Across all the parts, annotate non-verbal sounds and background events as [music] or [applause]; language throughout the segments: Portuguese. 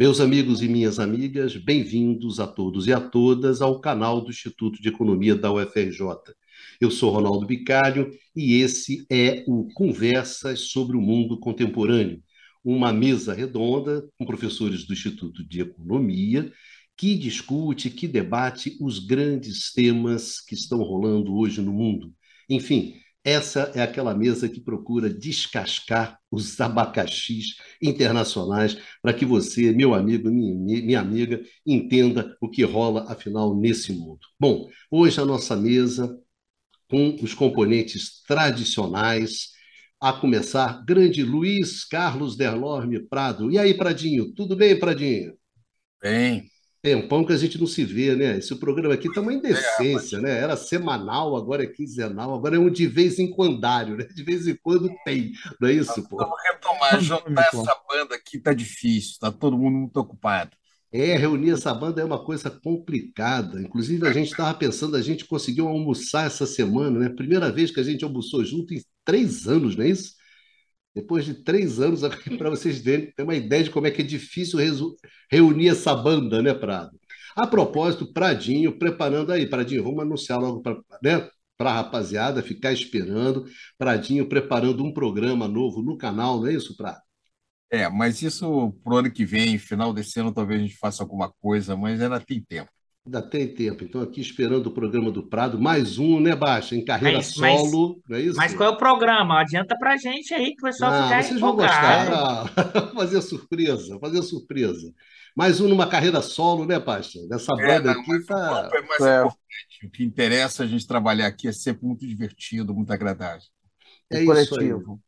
Meus amigos e minhas amigas, bem-vindos a todos e a todas ao canal do Instituto de Economia da UFRJ. Eu sou Ronaldo Bicalho e esse é o Conversas sobre o Mundo Contemporâneo, uma mesa redonda com professores do Instituto de Economia que discute, que debate os grandes temas que estão rolando hoje no mundo. Enfim, essa é aquela mesa que procura descascar os abacaxis internacionais para que você, meu amigo, minha, minha amiga, entenda o que rola, afinal, nesse mundo. Bom, hoje a nossa mesa com os componentes tradicionais, a começar, grande Luiz Carlos Derlorme Prado. E aí, Pradinho, tudo bem, Pradinho? Bem, Tempão que a gente não se vê, né? Esse programa aqui está uma indecência, né? Era semanal, agora é quinzenal, agora é um de vez em quandário, né? De vez em quando tem, não é isso, pô? Vamos retomar, juntar essa banda aqui tá difícil, tá todo mundo muito ocupado. É, reunir essa banda é uma coisa complicada. Inclusive, a gente estava pensando, a gente conseguiu almoçar essa semana, né? Primeira vez que a gente almoçou junto em três anos, não é isso? Depois de três anos, [laughs] para vocês terem uma ideia de como é que é difícil reunir essa banda, né, Prado? A propósito, Pradinho, preparando aí, Pradinho, vamos anunciar logo para né, a rapaziada ficar esperando. Pradinho preparando um programa novo no canal, não é isso, Prado? É, mas isso pro ano que vem, final desse ano, talvez a gente faça alguma coisa, mas ainda tem tempo. Ainda tem tempo. Então, aqui esperando o programa do Prado, mais um, né, Baixa? Em carreira Mas, solo, mas, não é isso? mas qual é o programa? Adianta pra gente aí que o pessoal Não, ficar vocês vão empolgado. gostar. Ah, [laughs] fazer surpresa, fazer surpresa. Mais um numa carreira solo, né, Baixa? Dessa É, banda não, aqui tá. é mais É, importante. O que interessa a gente trabalhar aqui é sempre muito divertido, muito agradável. É isso aí. coletivo.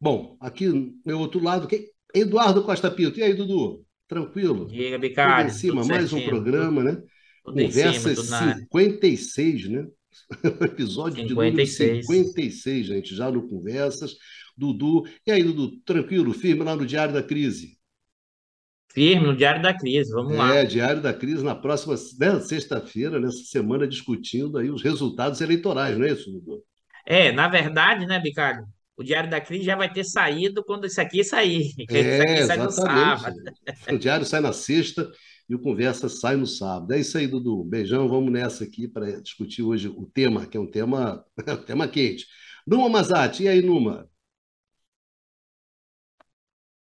Bom, aqui no meu outro lado, quem? Eduardo Costa Pinto. E aí, Dudu? Tranquilo? Diga, Tudo em cima, tudo mais um tudo, programa, né? tudo em cima, Conversas tudo na área. 56, né? [laughs] Episódio de número 56. 56, gente, já no Conversas. Dudu. E aí, Dudu, tranquilo, firme lá no Diário da Crise. Firme no Diário da Crise, vamos lá. É, Diário da Crise na próxima né, sexta-feira, nessa semana, discutindo aí os resultados eleitorais, não é isso, Dudu? É, na verdade, né, Bicalho? O Diário da Crise já vai ter saído quando isso aqui sair, [laughs] que isso É, aqui sai no exatamente. sábado. [laughs] O Diário sai na sexta e o Conversa sai no sábado. É isso aí, Dudu. Beijão, vamos nessa aqui para discutir hoje o tema, que é um tema, [laughs] um tema quente. Numa Mazati, e aí, Numa?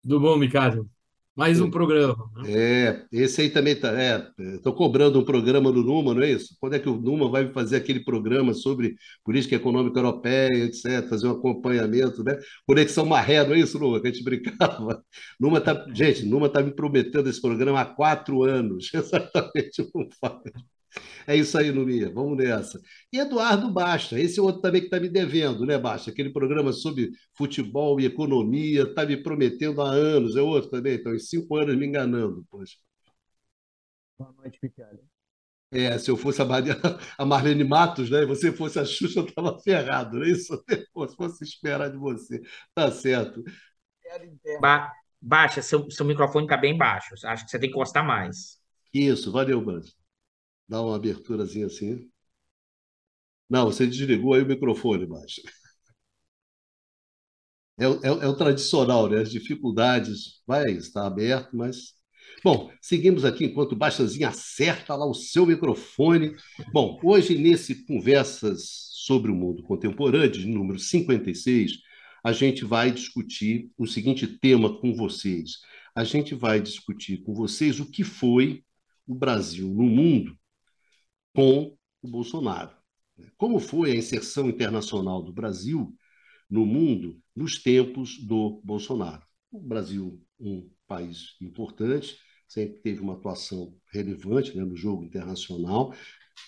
Tudo bom, Ricardo? Mais um programa. né? É, esse aí também tá. É, estou cobrando um programa do Numa, não é isso? Quando é que o Numa vai fazer aquele programa sobre política econômica europeia, etc., fazer um acompanhamento, né? Conexão Maré, não é isso, Numa, que a gente brincava? [laughs] Numa tá, gente, Numa está me prometendo esse programa há quatro anos, [laughs] exatamente, não faz. É isso aí, Numinha, vamos nessa. E Eduardo Basta, esse outro também que está me devendo, né, Basta? Aquele programa sobre futebol e economia, está me prometendo há anos, é outro também, então, em cinco anos me enganando, poxa. Boa noite, Picalho. É, se eu fosse a, Maria, [laughs] a Marlene Matos, né, e você fosse a Xuxa, eu estava ferrado, não é isso? [laughs] Se fosse esperar de você. Tá certo. Ba- baixa, seu, seu microfone está bem baixo. Acho que você tem que encostar mais. Isso, valeu, Banjo. Dá uma aberturazinha assim. Não, você desligou aí o microfone, Basta. É, é, é o tradicional, né? As dificuldades, vai estar aberto, mas. Bom, seguimos aqui enquanto o Bastazinho acerta lá o seu microfone. Bom, hoje, nesse Conversas sobre o Mundo Contemporâneo, de número 56, a gente vai discutir o seguinte tema com vocês. A gente vai discutir com vocês o que foi o Brasil no mundo com o Bolsonaro. Como foi a inserção internacional do Brasil no mundo nos tempos do Bolsonaro. O Brasil, um país importante, sempre teve uma atuação relevante né, no jogo internacional,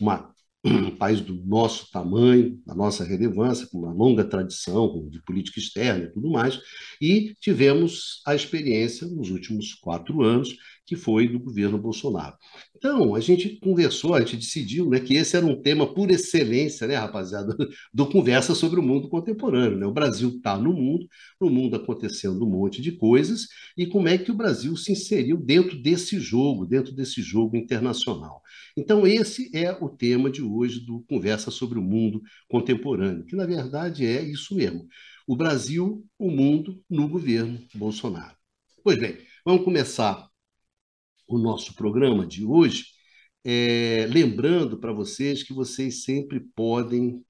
uma, um país do nosso tamanho, da nossa relevância, com uma longa tradição de política externa e tudo mais, e tivemos a experiência nos últimos quatro anos, que foi do governo Bolsonaro. Então, a gente conversou, a gente decidiu né, que esse era um tema por excelência, né, rapaziada, [laughs] do Conversa sobre o Mundo Contemporâneo. Né? O Brasil está no mundo, no mundo acontecendo um monte de coisas, e como é que o Brasil se inseriu dentro desse jogo, dentro desse jogo internacional. Então, esse é o tema de hoje do Conversa sobre o Mundo Contemporâneo, que na verdade é isso mesmo. O Brasil, o mundo no governo Bolsonaro. Pois bem, vamos começar o nosso programa de hoje, é, lembrando para vocês que vocês sempre podem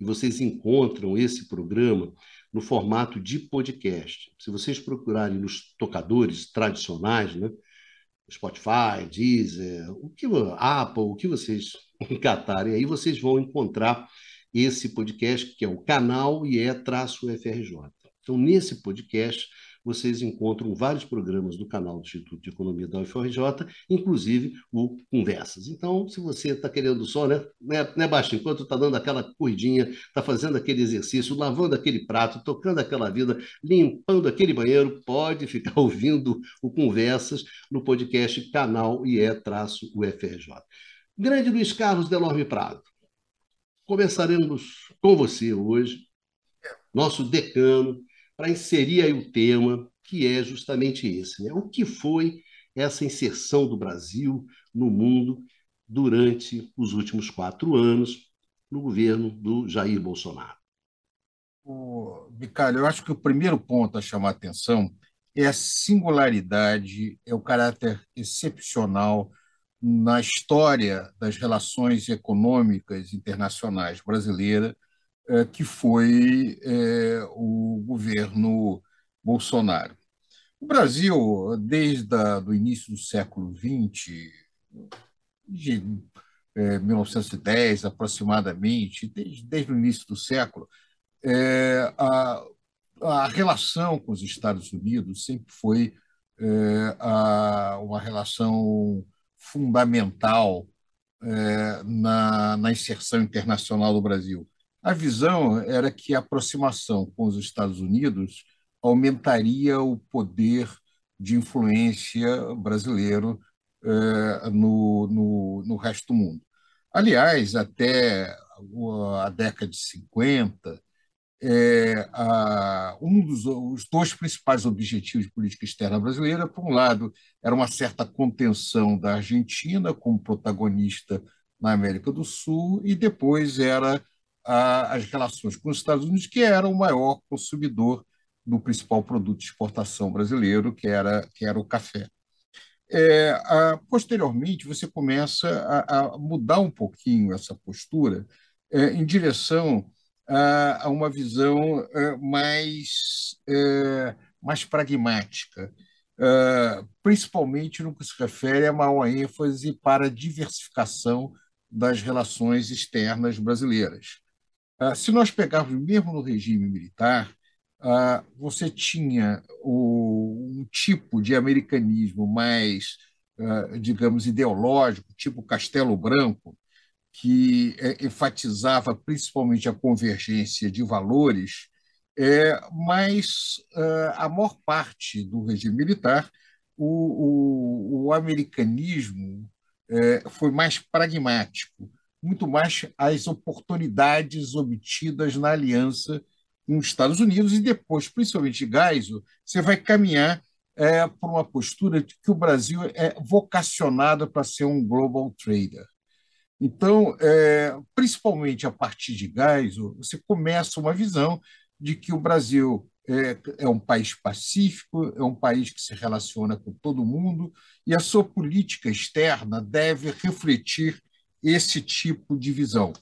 e vocês encontram esse programa no formato de podcast. Se vocês procurarem nos tocadores tradicionais, né? Spotify, Deezer, o que Apple, o que vocês [laughs] encatarem aí, vocês vão encontrar esse podcast que é o canal IE-FRJ. Então, nesse podcast, vocês encontram vários programas do canal do Instituto de Economia da UFRJ, inclusive o Conversas. Então, se você está querendo só, né, né, né Baixo, enquanto está dando aquela corridinha, está fazendo aquele exercício, lavando aquele prato, tocando aquela vida, limpando aquele banheiro, pode ficar [laughs] ouvindo o Conversas no podcast canal IE-UFRJ. Grande Luiz Carlos Delorme Prado, começaremos com você hoje, nosso decano, para inserir aí o tema, que é justamente esse. Né? O que foi essa inserção do Brasil no mundo durante os últimos quatro anos no governo do Jair Bolsonaro? O, Bicalho, eu acho que o primeiro ponto a chamar a atenção é a singularidade, é o caráter excepcional na história das relações econômicas internacionais brasileiras é, que foi é, o governo Bolsonaro. O Brasil, desde o início do século XX, de 1910 é, aproximadamente, desde, desde o início do século, a, a, relação com os Estados Unidos sempre foi a, uma relação fundamental na, na inserção internacional do Brasil. A visão era que a aproximação com os Estados Unidos aumentaria o poder de influência brasileiro eh, no, no, no resto do mundo. Aliás, até a década de 50, é, a, um dos os dois principais objetivos de política externa brasileira, por um lado, era uma certa contenção da Argentina como protagonista na América do Sul, e depois era as relações com os Estados Unidos, que era o maior consumidor do principal produto de exportação brasileiro, que era, que era o café. É, a, posteriormente, você começa a, a, mudar um pouquinho essa postura é, em direção a, a uma visão é, mais, é, mais pragmática, é, principalmente no que se refere a maior ênfase para a diversificação das relações externas brasileiras. Ah, se nós pegarmos mesmo no regime militar, ah, você tinha um tipo de americanismo mais, ah, digamos, ideológico, tipo Castelo Branco, que é, enfatizava principalmente a convergência de valores, é, mas a maior parte do regime militar, o, o, o americanismo é, foi mais pragmático muito mais as oportunidades obtidas na aliança com os Estados Unidos e depois, principalmente Geisel, você vai caminhar é, para uma postura de que o Brasil é vocacionado para ser um global trader. Então, é, principalmente a partir de Geisel, você começa uma visão de que o Brasil é, é, um país pacífico, é um país que se relaciona com todo mundo e a sua política externa deve refletir esse tipo de visão.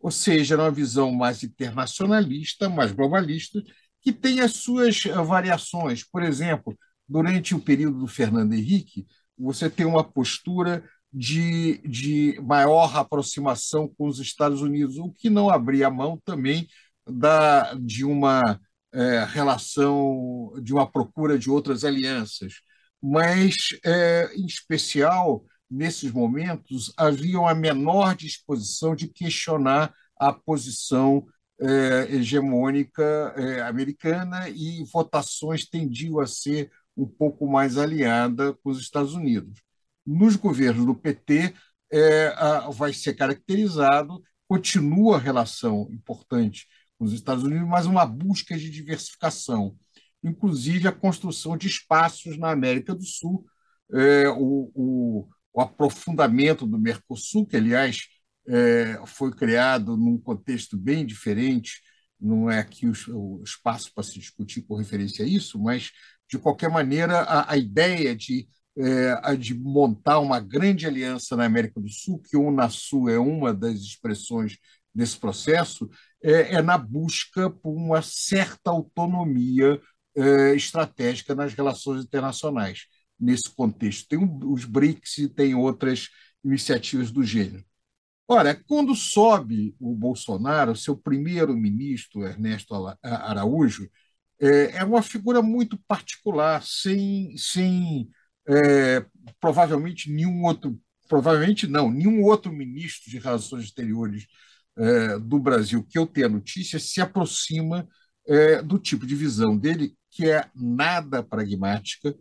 Ou seja, uma visão mais internacionalista, mais globalista, que tem as suas eh, variações. Por exemplo, durante o período do Fernando Henrique, você tem uma postura de, de maior aproximação com os Estados Unidos, o que não abria mão também da, de uma é, relação, de uma procura de outras alianças. Mas, é, em especial, nesses momentos, havia uma menor disposição de questionar a posição é, hegemônica é, americana e votações tendiam a ser um pouco mais aliada com os Estados Unidos. Nos governos do PT, é, a, vai ser caracterizado, continua a relação importante com os Estados Unidos, mas uma busca de diversificação, inclusive a construção de espaços na América do Sul. É, o, o, o aprofundamento do Mercosul, que, aliás, é, foi criado num contexto bem diferente, não é aqui o, espaço para se discutir com referência a isso, mas, de qualquer maneira, a, a ideia de é, de montar uma grande aliança na América do Sul, que o Unasul é uma das expressões desse processo, é, é na busca por uma certa autonomia é, estratégica nas relações internacionais. Nesse contexto, tem os BRICS e tem outras iniciativas do gênero. Ora, quando sobe o Bolsonaro, seu primeiro-ministro, Ernesto Araújo, é, é uma figura muito particular, sem, sem é, provavelmente nenhum outro, provavelmente não, nenhum outro ministro de Relações Exteriores é, do Brasil que eu tenha notícia se aproxima é, do tipo de visão dele, que é nada pragmática,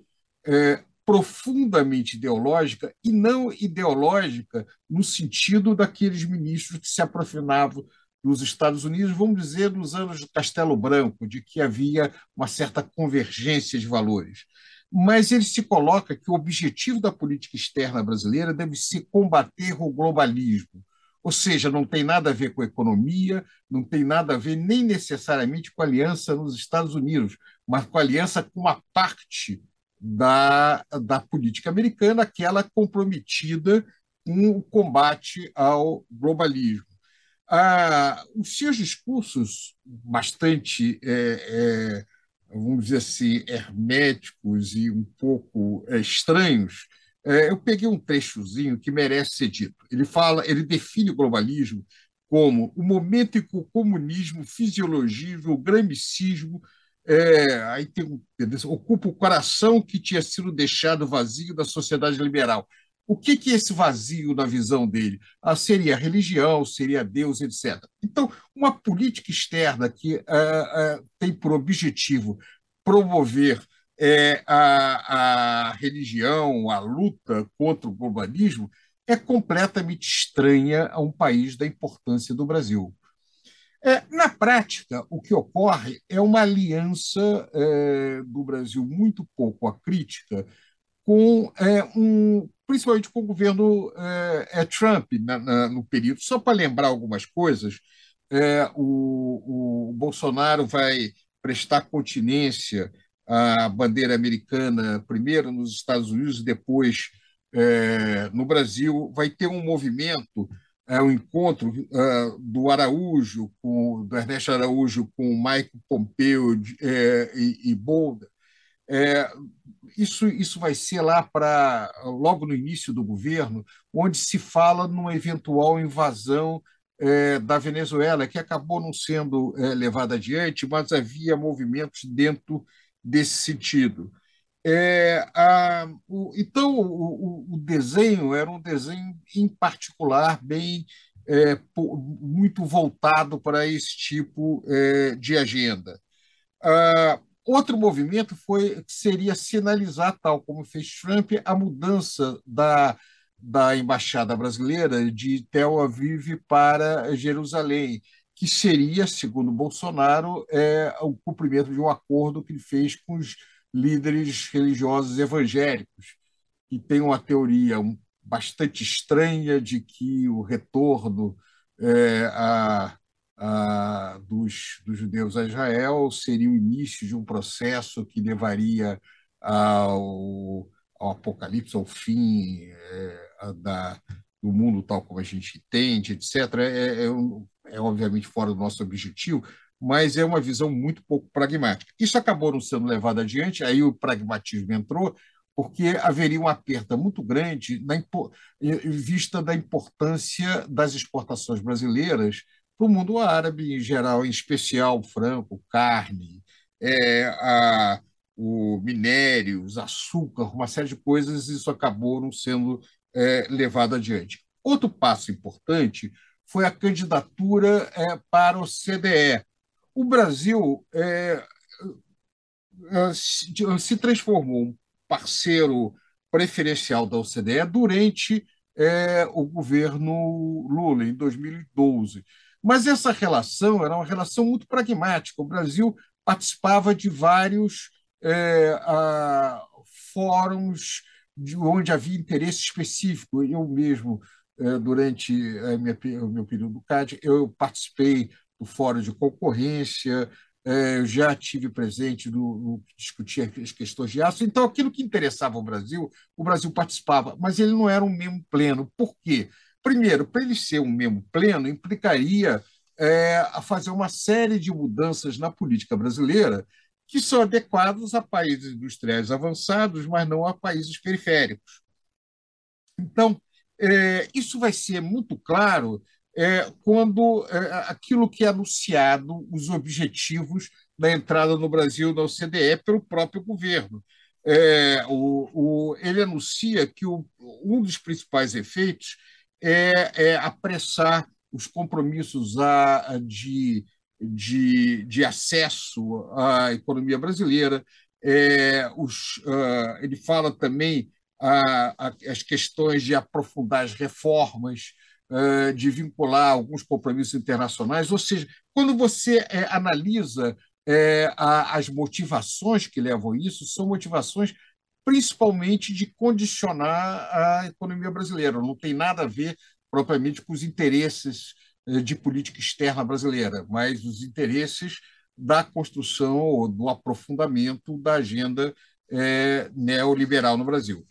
é, profundamente ideológica e não ideológica no sentido daqueles ministros que se aproximavam dos Estados Unidos, vamos dizer, nos anos do Castelo Branco, de que havia uma certa convergência de valores. Mas ele se coloca que o objetivo da política externa brasileira deve ser combater o globalismo, ou seja, não tem nada a ver com economia, não tem nada a ver nem necessariamente com aliança nos Estados Unidos, mas com aliança com uma parte da, da política americana, aquela comprometida com o combate ao globalismo. Ah, os seus discursos, bastante, é, é, vamos dizer assim, herméticos e um pouco é, estranhos, é, eu peguei um trechozinho que merece ser dito. Ele fala, ele define o globalismo como o momento em que o comunismo, o fisiologismo, o gramicismo é, aí tem, ocupa o coração que tinha sido deixado vazio da sociedade liberal. O que, que é esse vazio na visão dele? Ah, seria religião, seria Deus, etc. Então, uma política externa que ah, ah, tem por objetivo promover é, a, a religião, a luta contra o globalismo, é completamente estranha a um país da importância do Brasil. É, na prática, o que ocorre é uma aliança é, do Brasil muito pouco acrítica com é, um, principalmente com o governo é, é Trump na, na, no período. Só para lembrar algumas coisas, é, o, o Bolsonaro vai prestar continência à bandeira americana, primeiro nos Estados Unidos e depois no Brasil. Vai ter um movimento é, um encontro uh, do Araújo, com, do Ernesto Araújo com o Mike Pompeu é, e, e Bolda, é, isso, isso vai ser lá para logo no início do governo, onde se fala numa eventual invasão é, da Venezuela, que acabou não sendo é, levada adiante, mas havia movimentos dentro desse sentido. É, a, o, então, o, o, desenho era um desenho, em particular, bem é, muito voltado para esse tipo é, de agenda. Ah, outro movimento foi seria sinalizar, tal como fez Trump, a mudança da, da embaixada brasileira de Tel Aviv para Jerusalém, que seria, segundo Bolsonaro, é, o cumprimento de um acordo que ele fez com os líderes religiosos evangélicos, que têm uma teoria bastante estranha de que o retorno é, a, a, dos, dos, judeus a Israel seria o início de um processo que levaria ao, ao apocalipse, ao fim é, da, do mundo tal como a gente entende, etc. É, é, é, obviamente fora do nosso objetivo, mas é uma visão muito pouco pragmática. Isso acabou não sendo levado adiante, aí o pragmatismo entrou, porque haveria uma perda muito grande na vista da importância das exportações brasileiras para o mundo árabe em geral, em especial frango, carne, é, a, o minérios, açúcar, uma série de coisas, isso acabou não sendo é, levado adiante. Outro passo importante foi a candidatura é, para o CDE, o Brasil é, é se transformou um parceiro preferencial da OCDE durante é, o governo Lula, em 2012. Mas essa relação era uma relação muito pragmática. O Brasil participava de vários é, a, fóruns de onde havia interesse específico. Eu mesmo, é, durante minha, o meu período do CAD, eu participei do Fórum de Concorrência, é, eu já tive presente no, no discutir as questões de aço. Então, aquilo que interessava ao Brasil, o Brasil participava, mas ele não era um membro pleno. Por quê? Primeiro, para ele ser um membro pleno, implicaria é, a fazer uma série de mudanças na política brasileira que são adequados a países industriais avançados, mas não a países periféricos. Então, é, isso vai ser muito claro é, quando é, aquilo que é anunciado, os objetivos da entrada no Brasil da OCDE pelo próprio governo. É, o, o, ele anuncia que o, um dos principais efeitos é, é apressar os compromissos a, de, de, de acesso à economia brasileira. É, os, uh, ele fala também a, a, as questões de aprofundar as reformas, de vincular alguns compromissos internacionais. Ou seja, quando você é, analisa é, as motivações que levam isso, são motivações principalmente de condicionar a economia brasileira. Não tem nada a ver propriamente com os interesses de política externa brasileira, mas os interesses da construção ou do aprofundamento da agenda é, neoliberal no Brasil.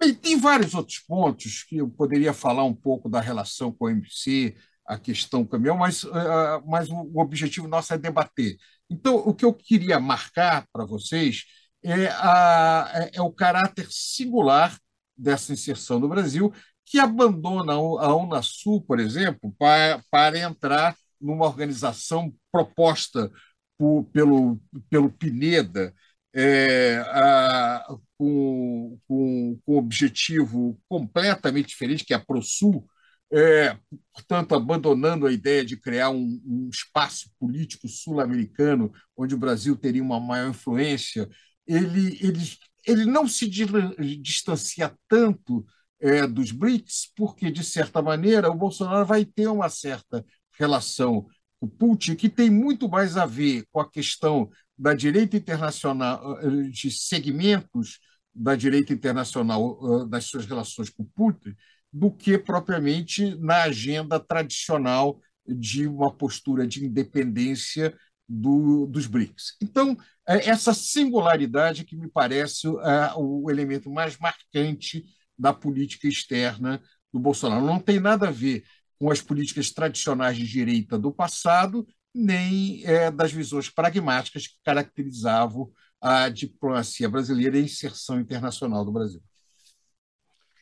Bem, tem vários outros pontos que eu poderia falar um pouco da relação com o MC, a questão caminhão, mas, uh, mas o objetivo nosso é debater. Então, o que eu queria marcar para vocês é, a, é, é o caráter singular dessa inserção no Brasil que abandona a Unasul, por exemplo, para, para entrar numa organização proposta por, pelo, pelo Pineda, é, a, com, com, com objetivo completamente diferente, que é a ProSul, é, portanto, abandonando a ideia de criar um, um espaço político sul-americano onde o Brasil teria uma maior influência, ele, ele, ele não se distancia tanto é, dos BRICS, porque, de certa maneira, o Bolsonaro vai ter uma certa relação com o Putin, que tem muito mais a ver com a questão da direita internacional, eh, de segmentos da direita internacional, eh, das suas relações com Putin, do que propriamente na agenda tradicional de uma postura de independência do, dos BRICS. Então, é essa singularidade que me parece é, o elemento mais marcante da política externa do Bolsonaro. Não tem nada a ver com as políticas tradicionais de direita do passado, nem é, das visões pragmáticas que caracterizavam a diplomacia brasileira e a inserção internacional do Brasil.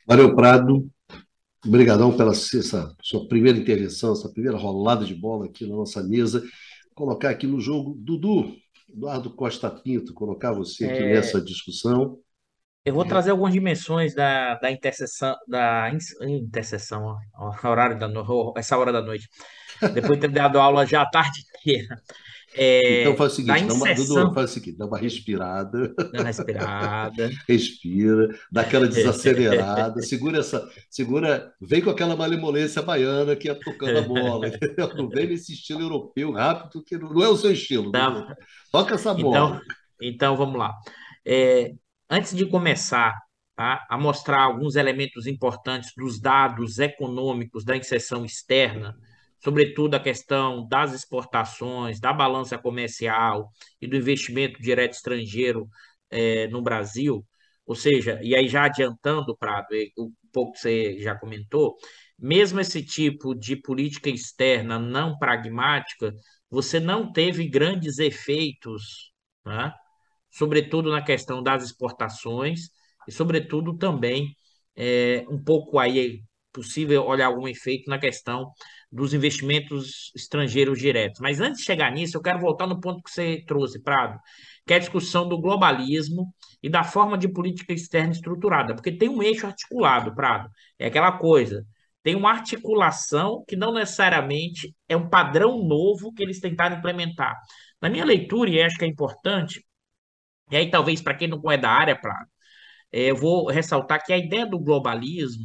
Valeu, Prado. Obrigadão pela essa sua primeira intervenção, essa primeira rolada de bola aqui na nossa mesa. Vou colocar aqui no jogo Dudu, Eduardo Costa Pinto, colocar você aqui é... nessa discussão. Eu vou trazer algumas dimensões da, da interseção, da interseção, ó, horário da no, essa hora da noite. Depois de ter dado aula já a tarde inteira. É, então faz o seguinte, dá uma, Dudu, faz o seguinte, dá uma respirada. Dá uma respirada. [laughs] Respira, dá aquela desacelerada, [laughs] segura essa, segura, vem com aquela malemolência baiana que é tocando a bola, [laughs] entendeu? Não vem nesse estilo europeu rápido, que não é o seu estilo. Tá. Toca essa bola. Então, então vamos lá. É, Antes de começar tá, a mostrar alguns elementos importantes dos dados econômicos da inserção externa, sobretudo a questão das exportações, da balança comercial e do investimento direto estrangeiro é, no Brasil, ou seja, e aí já adiantando, Prado, um pouco que você já comentou, mesmo esse tipo de política externa não pragmática, você não teve grandes efeitos né, sobretudo na questão das exportações e, sobretudo, também é, um pouco aí é possível olhar algum efeito na questão dos investimentos estrangeiros diretos. Mas antes de chegar nisso, eu quero voltar no ponto que você trouxe, Prado, que é a discussão do globalismo e da forma de política externa estruturada, porque tem um eixo articulado, Prado. É aquela coisa, tem uma articulação que não necessariamente é um padrão novo que eles tentaram implementar. Na minha leitura, e acho que é importante, e aí, talvez, para quem não é da área, pra, é, eu vou ressaltar que a ideia do globalismo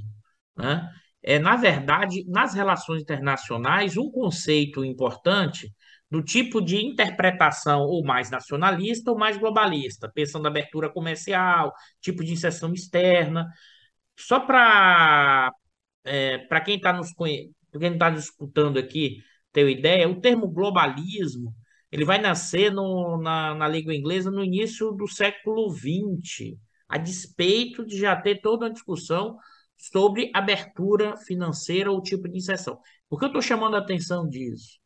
né, é, na verdade, nas relações internacionais, um conceito importante do tipo de interpretação ou mais nacionalista ou mais globalista, pensando abertura comercial, tipo de inserção externa. Só para é, para quem está nos quem está escutando aqui ter uma ideia, o termo globalismo ele vai nascer no, na, na língua inglesa no início do século XX, a despeito de já ter toda uma discussão sobre abertura financeira ou tipo de inserção. Por que eu estou chamando a atenção disso?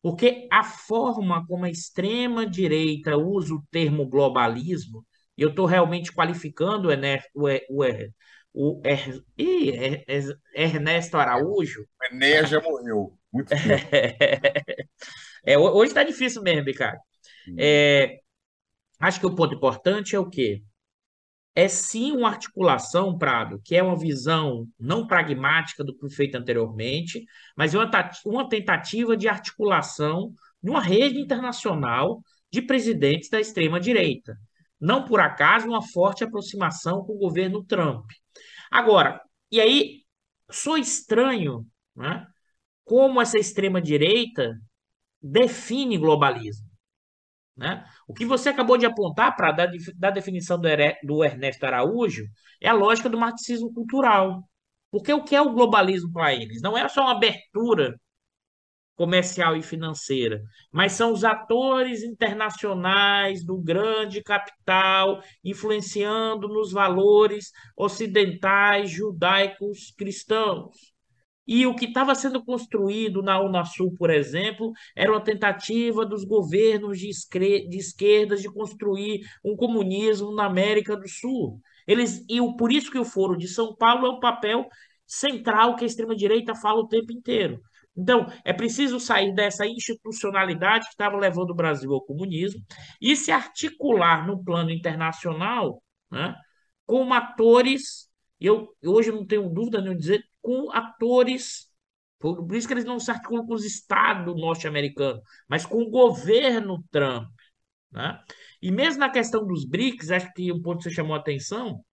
Porque a forma como a extrema-direita usa o termo globalismo, e eu estou realmente qualificando o, o, o, er, Ernesto Araújo. O Enéas já morreu. Muito [laughs] é, hoje está difícil mesmo, Ricardo. É, acho que o ponto importante é o quê? É sim uma articulação, Prado, que é uma visão não pragmática do que foi feito anteriormente, mas é uma tentativa de articulação de uma rede internacional de presidentes da extrema-direita. Não por acaso, uma forte aproximação com o governo Trump. Agora, e aí, sou estranho né, como essa extrema-direita define globalismo. Né? O que você acabou de apontar para dar da definição do, do Ernesto Araújo é a lógica do marxismo cultural. Porque o que é o globalismo para eles? Não é só uma abertura comercial e financeira, mas são os atores internacionais do grande capital influenciando nos valores ocidentais, judaicos, cristãos. E o que estava sendo construído na Unasul, por exemplo, era uma tentativa dos governos de, de esquerdas de construir um comunismo na América do Sul. Eles, e o, por isso que o Foro de São Paulo é o papel central que a extrema-direita fala o tempo inteiro. Então, é preciso sair dessa institucionalidade que estava levando o Brasil ao comunismo e se articular no plano internacional né, com atores, eu hoje não tenho dúvida de dizer, com atores, por isso que eles não se articulam com os estados norte-americanos, mas com o governo Trump. Né? E mesmo na questão dos BRICS, acho que um ponto que você chamou a atenção,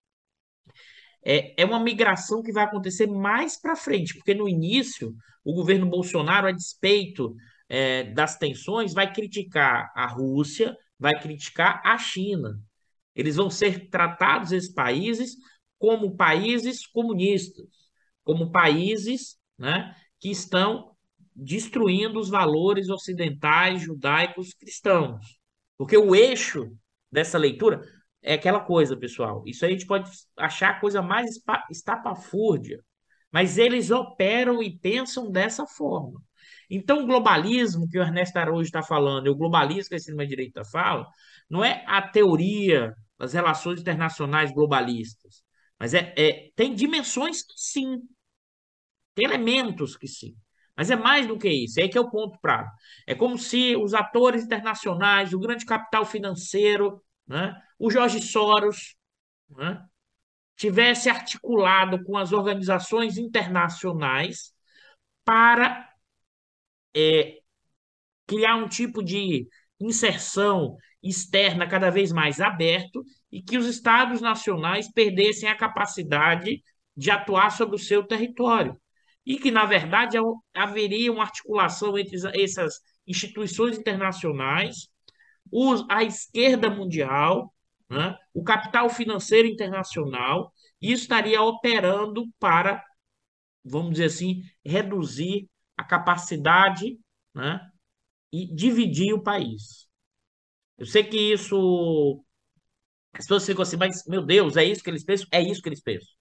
é, é uma migração que vai acontecer mais para frente, porque no início o governo Bolsonaro, a despeito é, das tensões, vai criticar a Rússia, vai criticar a China. Eles vão ser tratados, esses países, como países comunistas, como países né, que estão destruindo os valores ocidentais, judaicos, cristãos. Porque o eixo dessa leitura, é aquela coisa, pessoal. Isso aí a gente pode achar a coisa mais estapafúrdia, mas eles operam e pensam dessa forma. Então, o globalismo que o Ernesto Araújo está falando, e o globalismo que a extrema-direita fala, não é a teoria das relações internacionais globalistas, mas é, é, tem dimensões que sim, tem elementos que sim. Mas é mais do que isso, é aí que é o ponto prático. É como se os atores internacionais, o grande capital financeiro, né? o Jorge Soros né? tivesse articulado com as organizações internacionais para é, criar um tipo de inserção externa cada vez mais aberto e que os estados nacionais perdessem a capacidade de atuar sobre o seu território. E que, na verdade, haveria uma articulação entre essas instituições internacionais a esquerda mundial, né, o capital financeiro internacional, e estaria operando para, vamos dizer assim, reduzir a capacidade né, e dividir o país. Eu sei que isso. As pessoas ficam assim, mas, meu Deus, é isso que eles pensam? É isso que eles pensam.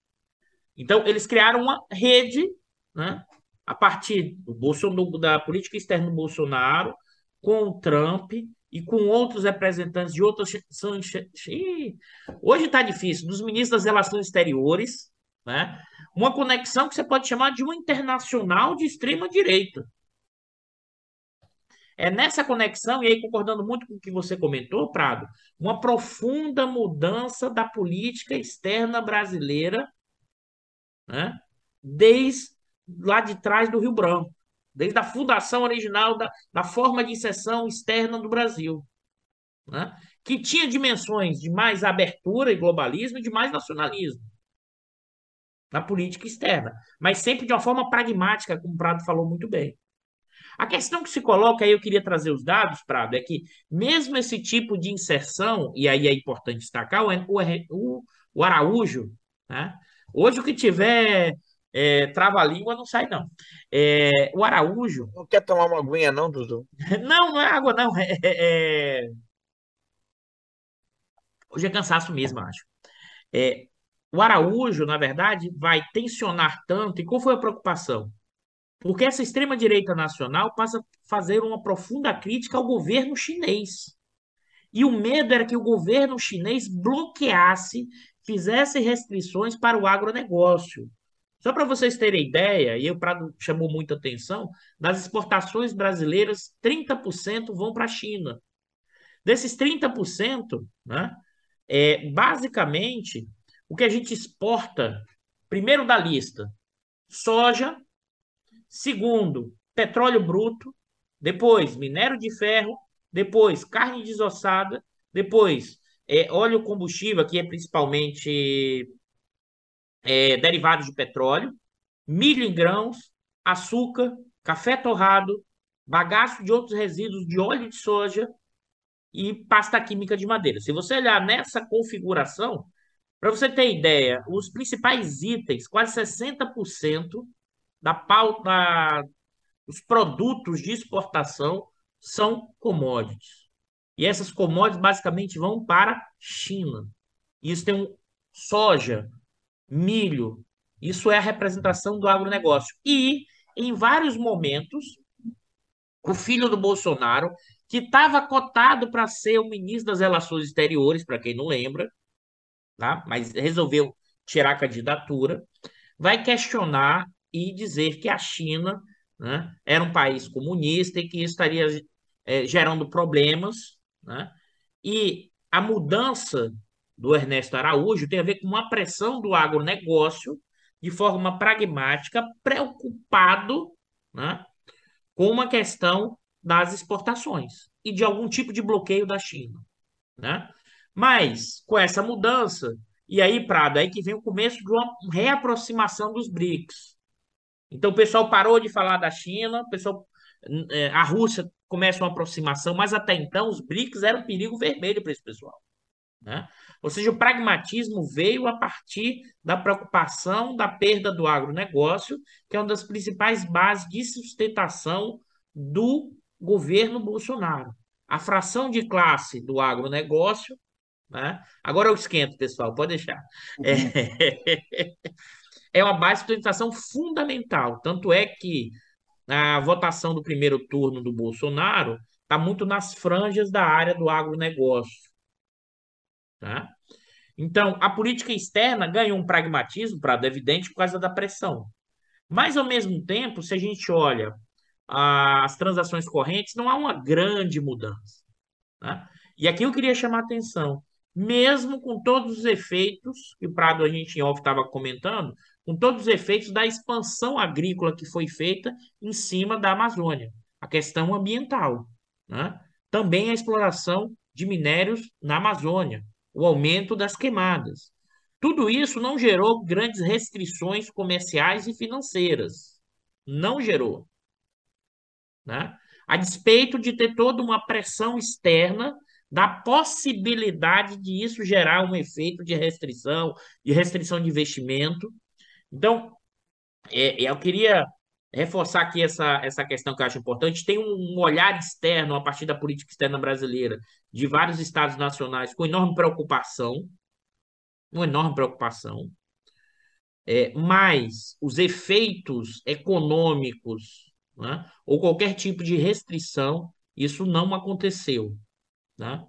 Então, eles criaram uma rede, né, a partir do Bolsonaro, da política externa do Bolsonaro, com o Trump, e com outros representantes de outras. Hoje está difícil, dos ministros das Relações Exteriores, né? uma conexão que você pode chamar de uma internacional de extrema-direita. É nessa conexão, e aí concordando muito com o que você comentou, Prado, uma profunda mudança da política externa brasileira, né? desde lá de trás do Rio Branco desde a fundação original da, da forma de inserção externa do Brasil, né? que tinha dimensões de mais abertura e globalismo e de mais nacionalismo na política externa, mas sempre de uma forma pragmática, como o Prado falou muito bem. A questão que se coloca, aí eu queria trazer os dados, Prado, é que mesmo esse tipo de inserção, e aí é importante destacar, o, o, o Araújo, né? hoje o que tiver É, trava-língua não sai, não. É, o Araújo. Não quer tomar uma aguinha, não, Dudu? [laughs] Não, não é água, não. É, é, é... Hoje é cansaço mesmo, acho. É, o Araújo, na verdade, vai tensionar tanto. E qual foi a preocupação? Porque essa extrema-direita nacional passa a fazer uma profunda crítica ao governo chinês. E o medo era que o governo chinês bloqueasse, fizesse restrições para o agronegócio. Só para vocês terem ideia, e o Prado chamou muita atenção, das exportações brasileiras, 30% vão para a China. Desses 30%, né, é, basicamente, o que a gente exporta, primeiro da lista, soja, segundo, petróleo bruto, depois minério de ferro, depois carne desossada, depois é, óleo combustível, que é principalmente é, derivados de petróleo, milho em grãos, açúcar, café torrado, bagaço de outros resíduos de óleo de soja e pasta química de madeira. Se você olhar nessa configuração, para você ter ideia, os principais itens, quase 60% da pauta dos produtos de exportação são commodities. E essas commodities basicamente vão para China. Isso tem um soja, milho. Isso é a representação do agronegócio. E, em vários momentos, o filho do Bolsonaro, que estava cotado para ser o ministro das Relações Exteriores, para quem não lembra, tá? mas resolveu tirar a candidatura, vai questionar e dizer que a China né, era um país comunista e que estaria é, gerando problemas. Né? E a mudança do Ernesto Araújo tem a ver com uma pressão do agronegócio de forma pragmática, preocupado né, com uma questão das exportações e de algum tipo de bloqueio da China. Né? Mas, com essa mudança, e aí, Prado, aí que vem o começo de uma reaproximação dos BRICS. Então, o pessoal parou de falar da China, o pessoal, é, a Rússia começa uma aproximação, mas até então os BRICS eram um perigo vermelho para esse pessoal. Né? Ou seja, o pragmatismo veio a partir da preocupação da perda do agronegócio, que é uma das principais bases de sustentação do governo Bolsonaro. A fração de classe do agronegócio né? Agora eu esquento, pessoal, pode deixar. É, [laughs] é uma base de sustentação fundamental. Tanto é que a votação do primeiro turno do Bolsonaro está muito nas franjas da área do agronegócio. Tá? Então, a política externa ganhou um pragmatismo, para evidente, por causa da pressão. Mas, ao mesmo tempo, se a gente olha as transações correntes, não há uma grande mudança. Tá? E aqui eu queria chamar a atenção mesmo com todos os efeitos, que o Prado a gente em off estava comentando, com todos os efeitos da expansão agrícola que foi feita em cima da Amazônia, a questão ambiental, né? também a exploração de minérios na Amazônia, o aumento das queimadas. Tudo isso não gerou grandes restrições comerciais e financeiras. Não gerou. Né? A despeito de ter toda uma pressão externa da possibilidade de isso gerar um efeito de restrição, de restrição de investimento. Então, é, eu queria reforçar aqui essa, essa questão que eu acho importante. Tem um olhar externo a partir da política externa brasileira de vários estados nacionais com enorme preocupação, uma enorme preocupação. É, mas os efeitos econômicos né, ou qualquer tipo de restrição, isso não aconteceu. Né?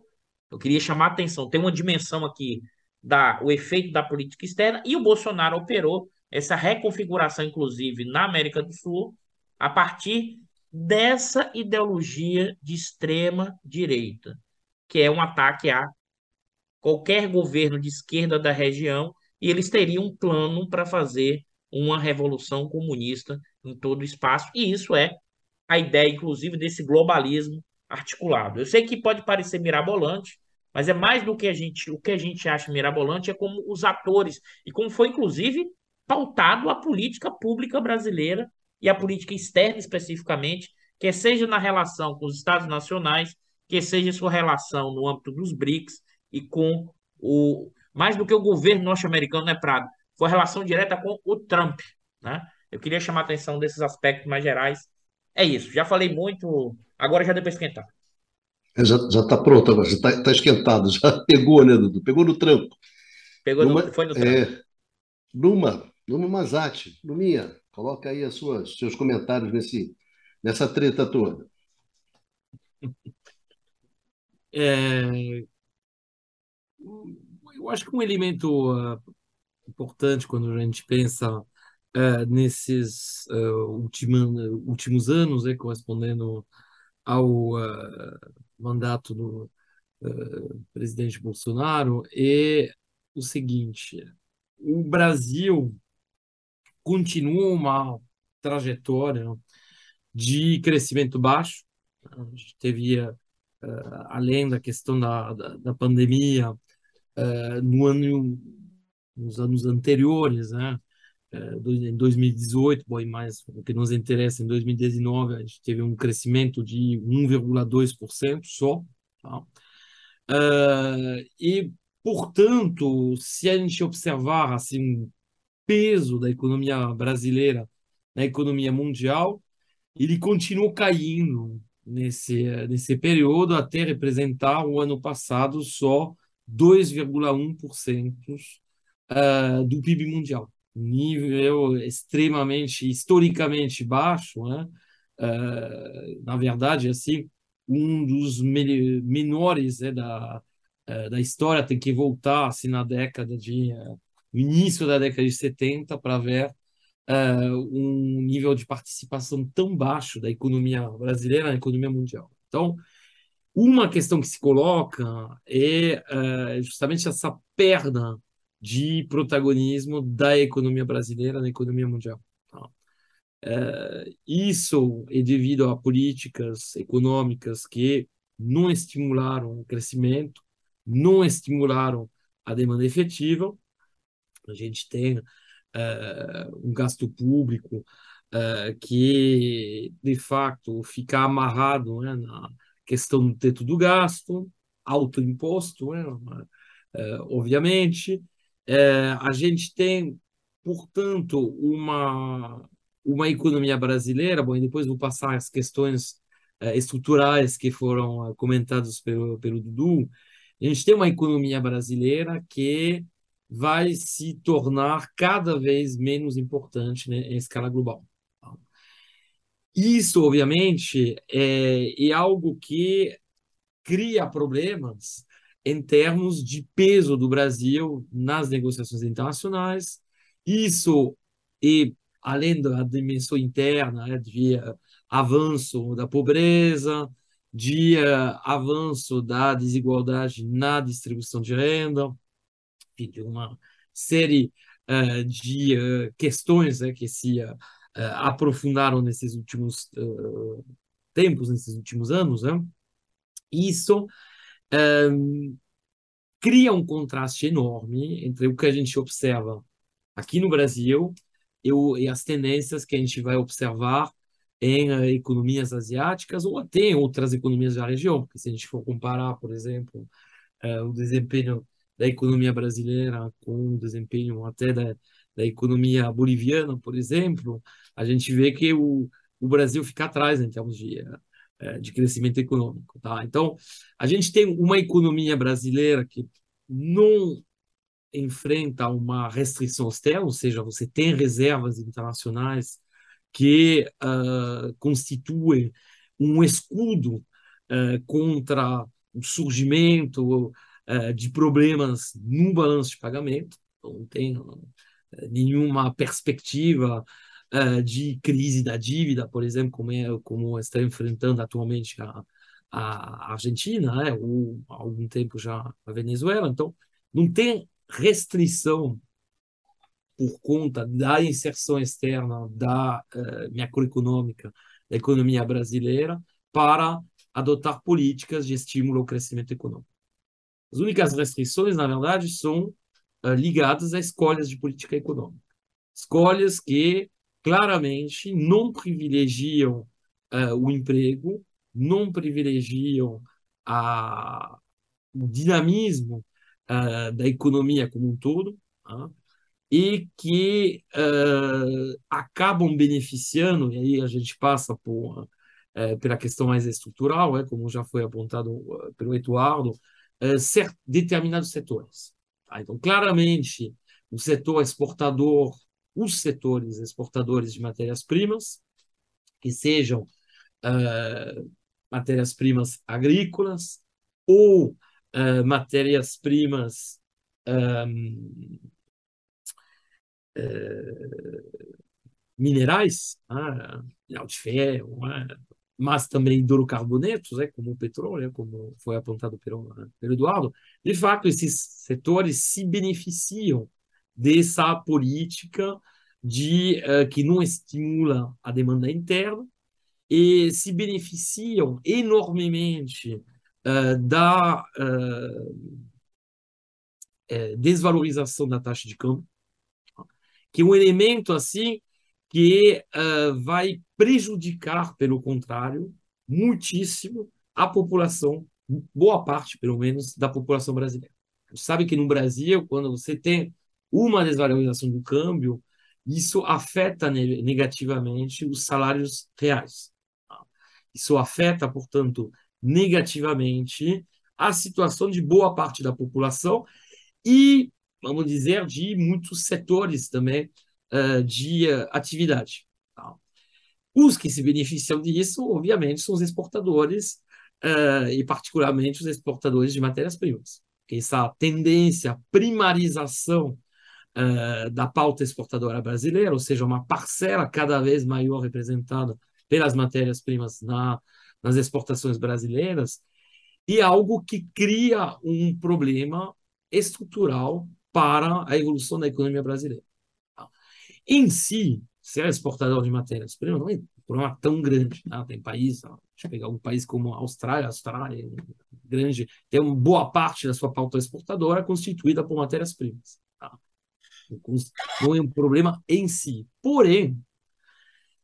Eu queria chamar a atenção, tem uma dimensão aqui da o efeito da política externa e o Bolsonaro operou essa reconfiguração, inclusive na América do Sul, a partir dessa ideologia de extrema direita, que é um ataque a qualquer governo de esquerda da região, e eles teriam um plano para fazer uma revolução comunista em todo o espaço, e isso é a ideia, inclusive, desse globalismo articulado. Eu sei que pode parecer mirabolante, mas é mais do que a gente, o que a gente acha mirabolante é como os atores e como foi inclusive pautado a política pública brasileira e a política externa especificamente, que seja na relação com os estados nacionais, que seja sua relação no âmbito dos BRICS e com o mais do que o governo norte-americano, né, Prado? Foi a relação direta com o Trump, né? Eu queria chamar a atenção desses aspectos mais gerais. É isso, já falei muito, agora já deu para esquentar. É, já está pronto agora, já está tá esquentado, [laughs] já pegou, né, Dudu? Pegou no tranco. Pegou Numa, no, foi no tranco. É, Numa, Numa Mazati, Numinha, coloca aí as suas, seus comentários nesse, nessa treta toda. [laughs] É, eu acho que um elemento uh, importante quando a gente pensa uh, nesses uh, últimos anos, é, correspondendo ao mandato do presidente Bolsonaro, é o seguinte: o Brasil continua uma trajetória de crescimento baixo. A gente teve, além da questão da, da, da pandemia, no ano nos anos anteriores, né? É, em 2018, bom, mais o que nos interessa, em 2019 a gente teve um crescimento de 1,2% só, tá? Uh, e, portanto, se a gente observar assim, peso da economia brasileira na economia mundial, ele continuou caindo nesse, nesse período até representar o ano passado só 2,1% uh, do PIB mundial. Nível extremamente, historicamente baixo, né? Uh, na verdade, assim, um dos menores né, da, uh, da história tem que voltar assim, na década de uh, início da década de 70 para ver um nível de participação tão baixo da economia brasileira na economia mundial. Então, uma questão que se coloca é justamente essa perda de protagonismo da economia brasileira na economia mundial. É, isso é devido a políticas econômicas que não estimularam o crescimento, não estimularam a demanda efetiva. A gente tem é, um gasto público é, que, de fato, fica amarrado né, na questão do teto do gasto, alto imposto, né, obviamente, é, a gente tem, portanto, uma, uma economia brasileira, bom, e depois vou passar as questões estruturais que foram comentadas pelo, pelo Dudu, a gente tem uma economia brasileira que vai se tornar cada vez menos importante né, em escala global. Isso, obviamente, é, é algo que cria problemas em termos de peso do Brasil nas negociações internacionais. Isso, e além da dimensão interna, né, de avanço da pobreza, de uh, avanço da desigualdade na distribuição de renda, de uma série uh, de questões né, que se aprofundaram nesses últimos tempos, nesses últimos anos. Né? Isso cria um contraste enorme entre o que a gente observa aqui no Brasil e as tendências que a gente vai observar em uh, economias asiáticas ou até em outras economias da região, porque se a gente for comparar, por exemplo, uh, o desempenho da economia brasileira com o desempenho até da, da economia boliviana, por exemplo, a gente vê que o, o Brasil fica atrás em termos de é, de crescimento econômico. Tá? Então, a gente tem uma economia brasileira que não enfrenta uma restrição austera, ou seja, você tem reservas internacionais que uh, constituem um escudo uh, contra o surgimento uh, de problemas no balanço de pagamento. Não tem nenhuma perspectiva uh, de crise da dívida, por exemplo, como, é, como está enfrentando atualmente a, a Argentina, né, ou há algum tempo já a Venezuela. Então, não tem restrição por conta da inserção externa da uh, macroeconômica da economia brasileira para adotar políticas de estímulo ao crescimento econômico. As únicas restrições, na verdade, são uh, ligadas a escolhas de política econômica. Escolhas que claramente não privilegiam uh, o emprego, não privilegiam a, o dinamismo uh, da economia como um todo, uh, e que acabam beneficiando, e aí a gente passa por, pela questão mais estrutural, é, como já foi apontado pelo Eduardo, ser, determinados setores. Tá? Então, claramente, o setor exportador, os setores exportadores de matérias-primas, que sejam matérias-primas agrícolas ou matérias-primas um, é, minerais, ah, de ferro, ah, mas também hidrocarbonetos, é, como o petróleo, como foi apontado pelo, pelo Eduardo, de fato, esses setores se beneficiam dessa política de uh, que não estimula a demanda interna e se beneficiam enormemente uh, da uh, desvalorização da taxa de câmbio que é um elemento assim que uh, vai prejudicar, pelo contrário, muitíssimo a população, boa parte, pelo menos, da população brasileira. Você sabe que no Brasil, quando você tem uma desvalorização do câmbio, isso afeta negativamente os salários reais. Isso afeta, portanto, negativamente a situação de boa parte da população e vamos dizer, de muitos setores também uh, de uh, atividade. Os que se beneficiam disso, obviamente, são os exportadores, uh, e particularmente os exportadores de matérias-primas. Essa tendência à primarização da pauta exportadora brasileira, ou seja, uma parcela cada vez maior representada pelas matérias-primas na, nas exportações brasileiras, e algo que cria um problema estrutural para a evolução da economia brasileira. Em si, ser exportador de matérias-primas não é um problema tão grande. Né? Tem país, deixa eu pegar um país como a Austrália, a Austrália é grande, tem uma boa parte da sua pauta exportadora constituída por matérias-primas. Tá? Não é um problema em si. Porém,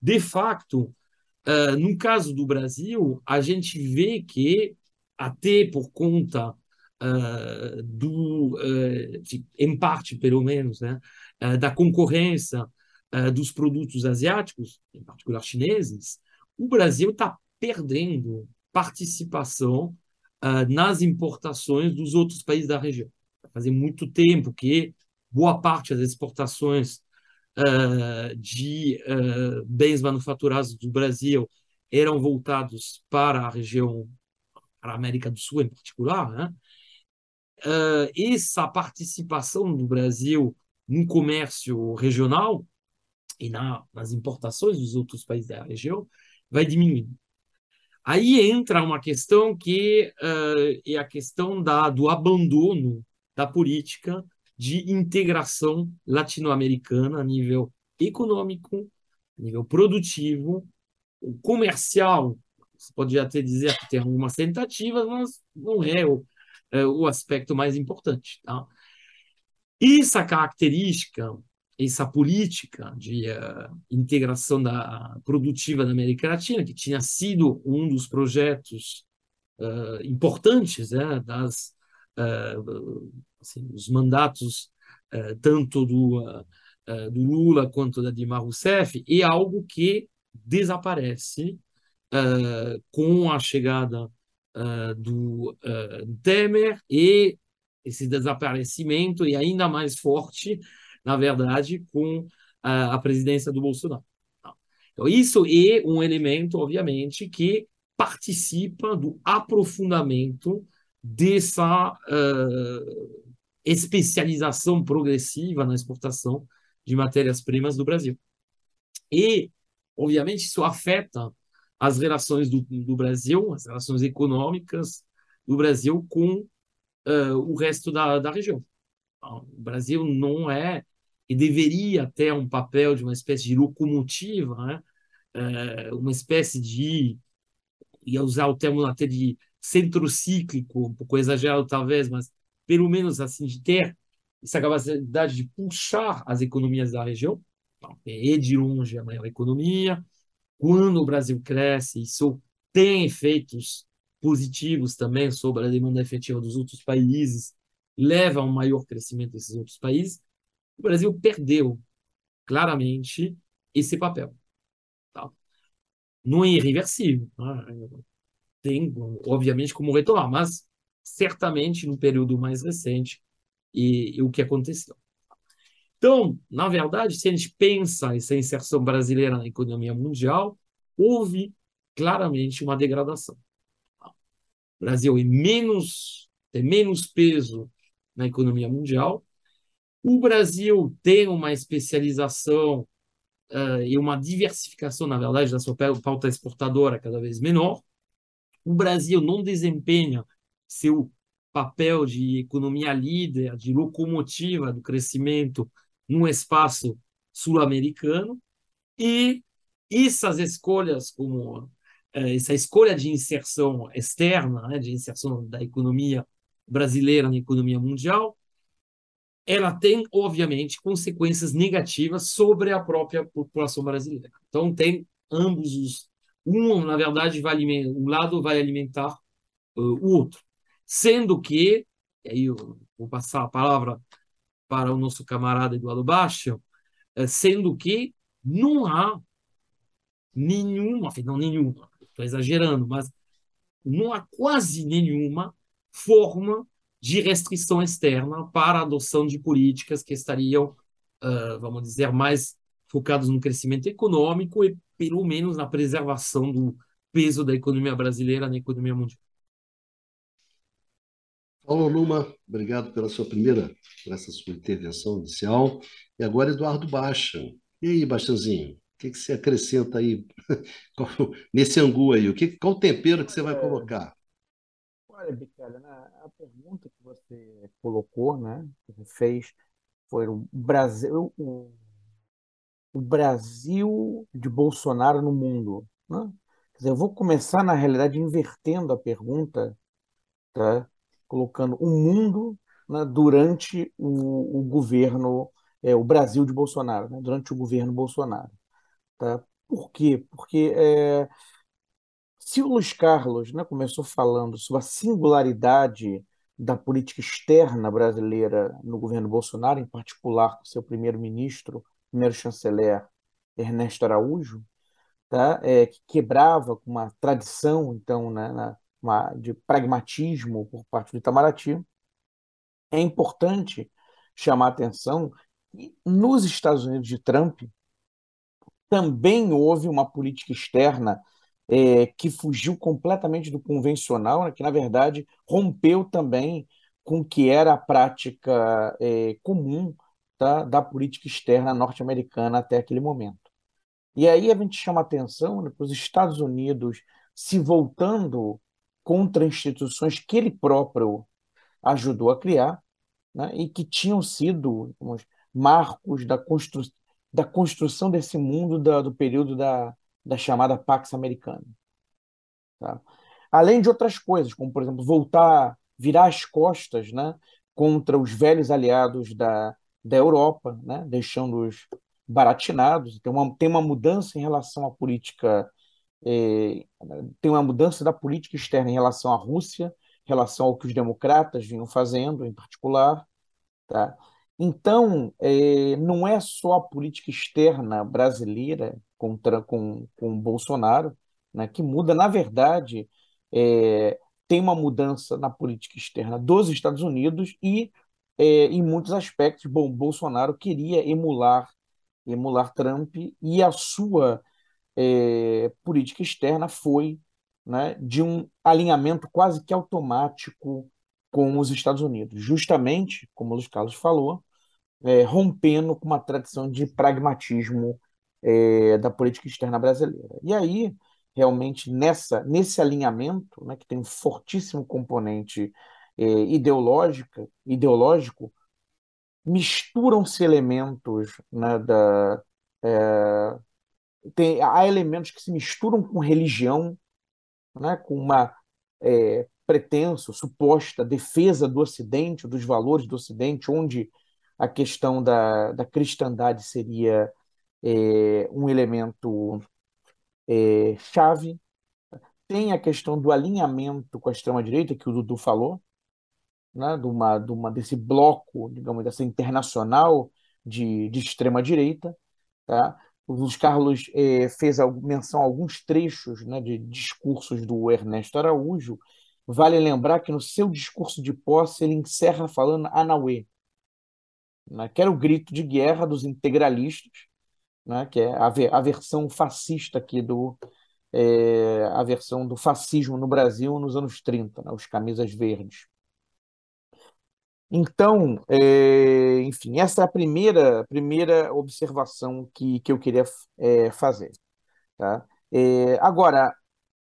de facto, uh, no caso do Brasil, a gente vê que, até por conta uh, do, uh, em parte pelo menos, né, uh, da concorrência dos produtos asiáticos, em particular chineses, o Brasil está perdendo participação nas importações dos outros países da região. Fazer muito tempo que boa parte das exportações de bens manufaturados do Brasil eram voltados para a região, para a América do Sul em particular, né? Uh, essa participação do Brasil no comércio regional e na, nas importações dos outros países da região vai diminuindo. Aí entra uma questão que uh, é a questão da, do abandono da política de integração latino-americana a nível econômico, a nível produtivo, comercial. Você pode até dizer que tem algumas tentativas, mas não é o, é, o aspecto mais importante. Tá? Essa característica, essa política de uh, integração da, produtiva da América Latina, que tinha sido um dos projetos uh, importantes né, das, uh, assim, os mandatos tanto do, do Lula quanto da Dilma Rousseff, é algo que desaparece com a chegada uh, do uh, Temer e esse desaparecimento e ainda mais forte, na verdade, com a presidência do Bolsonaro. Então, isso é um elemento, obviamente, que participa do aprofundamento dessa uh, especialização progressiva na exportação de matérias-primas do Brasil. E, obviamente, isso afeta as relações do, do Brasil, as relações econômicas do Brasil com uh, o resto da, da região. Então, o Brasil não é e deveria ter um papel de uma espécie de locomotiva, né? Uh, uma espécie de, ia usar o termo até de centrocíclico, um pouco exagerado talvez, mas pelo menos assim de ter essa capacidade de puxar as economias da região, então, é de longe a maior economia, quando o Brasil cresce, isso tem efeitos positivos também sobre a demanda efetiva dos outros países, leva a um maior crescimento desses outros países. o Brasil perdeu claramente esse papel. Tá? Não é irreversível. Né? Tem, obviamente, como retomar, mas certamente no período mais recente e, e o que aconteceu. Então, na verdade, se a gente pensa essa inserção brasileira na economia mundial, houve claramente uma degradação. O Brasil é menos, tem menos peso na economia mundial. O Brasil tem uma especialização uh, e uma diversificação, na verdade, da sua pauta exportadora cada vez menor. O Brasil não desempenha seu papel de economia líder, de locomotiva do crescimento no espaço sul-americano. E essas escolhas, como eh, essa escolha de inserção externa, né, de inserção da economia brasileira na economia mundial, ela tem, obviamente, consequências negativas sobre a própria população brasileira. Então, tem ambos os. Um, na verdade, vai um lado vai alimentar uh, o outro. Sendo que, e aí eu vou passar a palavra para o nosso camarada Eduardo Baixa, uh, sendo que não há nenhuma, não nenhuma, estou exagerando, mas não há quase nenhuma forma de restrição externa para a adoção de políticas que estariam, uh, vamos dizer, mais focados no crescimento econômico e, pelo menos, na preservação do peso da economia brasileira na economia mundial. Paulo Luma, obrigado pela sua primeira, por essa sua intervenção inicial. E agora, Eduardo Baixa. E aí, Baixãozinho, o que, que você acrescenta aí [laughs] nesse angu aí? O que, qual o tempero que você vai é. colocar? Olha, Bicalha, a pergunta que você colocou, né, que você fez, foi o Brasil, o, o Brasil de Bolsonaro no mundo. Né? Quer dizer, eu vou começar, na realidade, invertendo a pergunta, tá? Colocando o mundo né, durante o, o governo, é, o Brasil de Bolsonaro, né, durante o governo Bolsonaro. Tá? Por quê? Porque é, se o Luiz Carlos né, começou falando sobre a singularidade da política externa brasileira no governo Bolsonaro, em particular com seu primeiro-ministro, primeiro chanceler Ernesto Araújo, tá? É, que quebrava com uma tradição então né, na, uma, de pragmatismo por parte do Itamaraty, é importante chamar a atenção que nos Estados Unidos de Trump também houve uma política externa é, que fugiu completamente do convencional, né, que na verdade rompeu também com o que era a prática é, comum tá, da política externa norte-americana até aquele momento. E aí a gente chama atenção né, para os Estados Unidos se voltando contra instituições que ele próprio ajudou a criar né, e que tinham sido digamos, marcos da, constru da construção desse mundo da, do período da, da chamada Pax Americana. Tá? Além de outras coisas, como, por exemplo, voltar, virar as costas né, contra os velhos aliados da, da Europa, né, deixando-os baratinados. Tem uma, tem uma mudança em relação à política, eh, tem uma mudança da política externa em relação à Rússia, em relação ao que os democratas vinham fazendo, em particular. Tá? Então, é, não é só a política externa brasileira contra, com, com Bolsonaro né, que muda, na verdade, é, tem uma mudança na política externa dos Estados Unidos e, é, em muitos aspectos, bom, Bolsonaro queria emular, emular Trump e a sua é, política externa foi né, de um alinhamento quase que automático com os Estados Unidos, justamente, como o Luiz Carlos falou, é, rompendo com uma tradição de pragmatismo é, da política externa brasileira. E aí, realmente, nessa, nesse alinhamento, né, que tem um fortíssimo componente é, ideológica, ideológico, misturam-se elementos né, da. É, tem, há elementos que se misturam com religião, né, com uma é, pretensa, suposta defesa do Ocidente, dos valores do Ocidente, onde a questão da, da cristandade seria é, um elemento é, chave. Tem a questão do alinhamento com a extrema-direita, que o Dudu falou, né, de uma, de uma, desse bloco, digamos, dessa internacional de, de extrema-direita. Tá? O Luiz Carlos eh, fez menção a alguns trechos né, de discursos do Ernesto Araújo. Vale lembrar que no seu discurso de posse ele encerra falando Anauê, né, que era o grito de guerra dos integralistas, né, que é a, a versão fascista aqui do, é, a versão do fascismo no Brasil nos anos 30, né, os camisas verdes. Então, é, enfim, essa é a primeira, primeira observação que, que eu queria é, fazer. Tá? É, agora,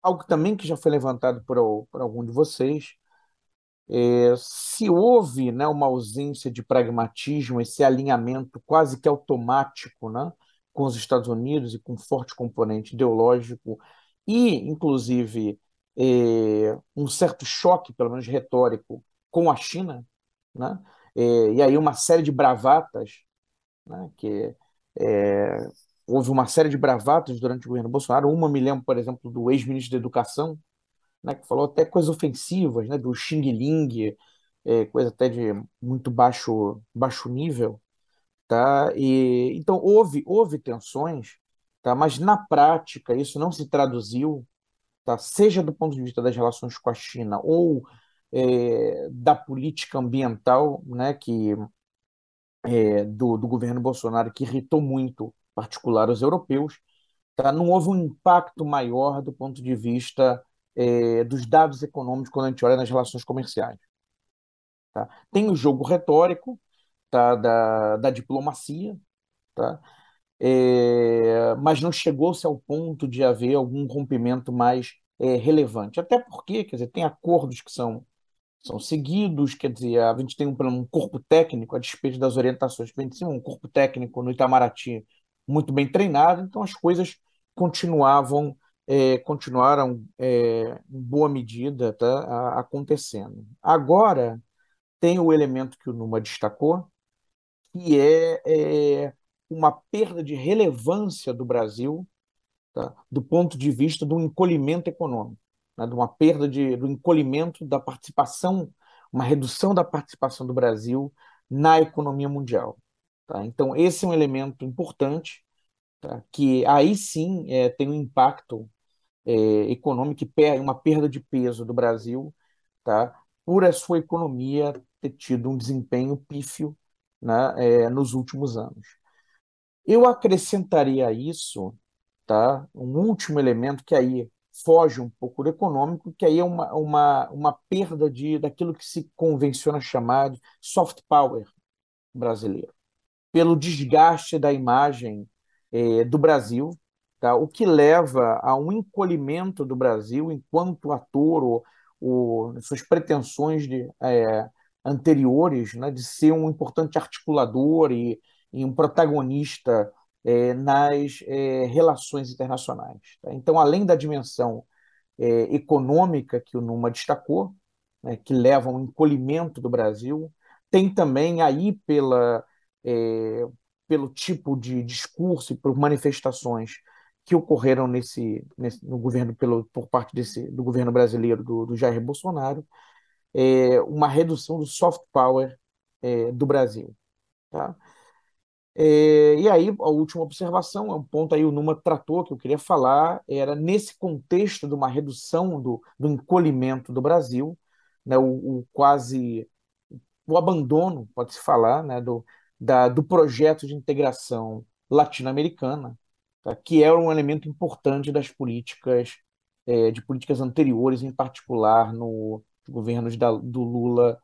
algo também que já foi levantado por, por algum de vocês, é, se houve né, uma ausência de pragmatismo, esse alinhamento quase que automático né, com os Estados Unidos e com forte componente ideológico e, inclusive, é, um certo choque, pelo menos retórico, com a China, né? É, e aí uma série de bravatas, né? que é, houve uma série de bravatas durante o governo Bolsonaro. Uma me lembro, por exemplo, do ex-ministro da Educação, né? que falou até coisas ofensivas, né? do Xing Ling, é, coisa até de muito baixo, baixo nível. Tá? E, então, houve, houve tensões, tá? mas na prática isso não se traduziu, tá? seja do ponto de vista das relações com a China ou é, da política ambiental né? que, é, do, do governo Bolsonaro, que irritou muito, em particular, os europeus. Tá? Não houve um impacto maior do ponto de vista é, dos dados econômicos quando a gente olha nas relações comerciais. Tá? Tem o jogo retórico, tá, da, da diplomacia, tá? É, mas não chegou-se ao ponto de haver algum rompimento mais é, relevante. Até porque, quer dizer, tem acordos que são, são seguidos, quer dizer, a gente tem um, um corpo técnico, a despeito das orientações que cima, um corpo técnico no Itamaraty muito bem treinado, então as coisas continuavam, é, continuaram é, em boa medida tá, acontecendo. Agora, tem o elemento que o Numa destacou, que é, é uma perda de relevância do Brasil tá? do ponto de vista do encolhimento econômico, né? de uma perda de, do encolhimento da participação, uma redução da participação do Brasil na economia mundial. Tá? Então, esse é um elemento importante, tá? que aí sim é, tem um impacto é, econômico, uma perda de peso do Brasil, tá? por a sua economia ter tido um desempenho pífio né, é, nos últimos anos. Eu acrescentaria a isso tá, um último elemento que aí foge um pouco do econômico, que aí é uma, uma, uma perda de, daquilo que se convenciona chamar de soft power brasileiro, pelo desgaste da imagem é, do Brasil, tá, o que leva a um encolhimento do Brasil enquanto ator ou, ou suas pretensões de é, anteriores, né, de ser um importante articulador e, e um protagonista é, nas é, relações internacionais. Tá? Então, além da dimensão é, econômica que o Numa destacou, né, que leva a um encolhimento do Brasil, tem também aí pela, pelo tipo de discurso e por manifestações que ocorreram nesse, nesse no governo pelo, por parte desse, do governo brasileiro do, do Jair Bolsonaro, uma redução do soft power do Brasil. Tá? É, e aí, a última observação, é um ponto aí o Numa tratou, que eu queria falar, era nesse contexto de uma redução do, do encolhimento do Brasil, né, o, o quase o abandono, pode-se falar, né, do, da, do projeto de integração latino-americana, tá, que era um elemento importante das políticas, é, de políticas anteriores, em particular no, governos da, do Lula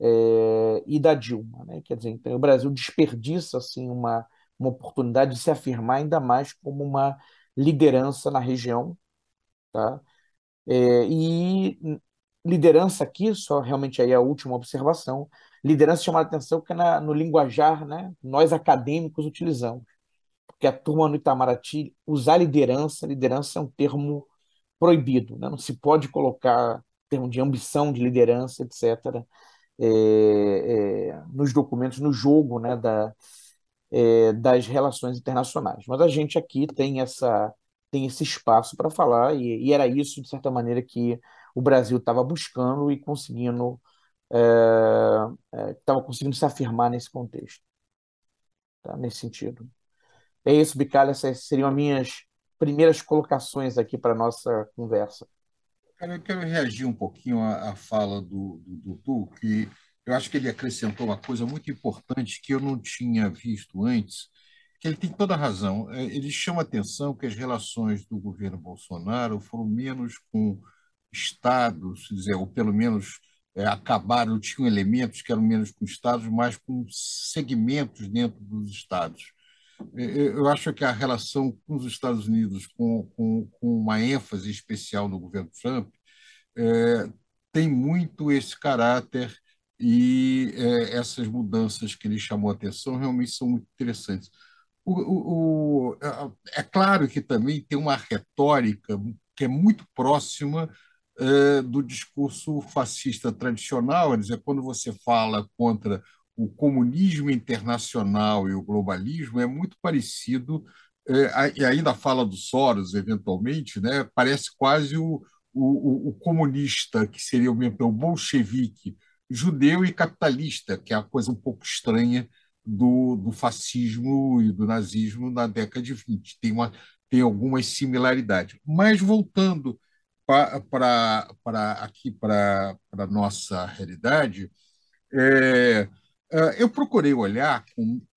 é, e da Dilma. Né? Quer dizer, então, o Brasil desperdiça assim, uma, uma oportunidade de se afirmar ainda mais como uma liderança na região. Tá? É, e liderança aqui, só realmente aí a última observação, liderança chama a atenção que na, no linguajar né, nós acadêmicos utilizamos. Porque a turma no Itamaraty usar liderança, liderança é um termo proibido, né? não se pode colocar termo de ambição, de liderança, etc., é, é, nos documentos, no jogo né, da, é, das relações internacionais. Mas a gente aqui tem, essa, tem esse espaço para falar, e, e, era isso, de certa maneira, que o Brasil estava buscando e conseguindo, estava é, conseguindo se afirmar nesse contexto. tá, nesse sentido. É isso, Bicalho, essas seriam as minhas primeiras colocações aqui para nossa conversa. Eu quero reagir um pouquinho à, à fala do, do Dudu, que eu acho que ele acrescentou uma coisa muito importante que eu não tinha visto antes, que ele tem toda a razão. É, ele chama atenção que as relações do governo Bolsonaro foram menos com estados, dizer, ou pelo menos é, acabaram, tinham elementos que eram menos com estados, mais com segmentos dentro dos estados. É, é, eu acho que a relação com os Estados Unidos, com, com, com uma ênfase especial no governo Trump, é, tem muito esse caráter e é, essas mudanças que ele chamou a atenção realmente são muito interessantes. O, o, o, é claro que também tem uma retórica que é muito próxima é, do discurso fascista tradicional, quer dizer, quando você fala contra o comunismo internacional e o globalismo, é muito parecido, é, e ainda fala do Soros, eventualmente, né? parece quase o, o, o comunista, que seria o, o bolchevique, judeu e capitalista, que é a coisa um pouco estranha do, do fascismo e do nazismo na década de 20. Tem, uma, tem algumas similaridades. Mas voltando para aqui para a nossa realidade, é, eu procurei olhar,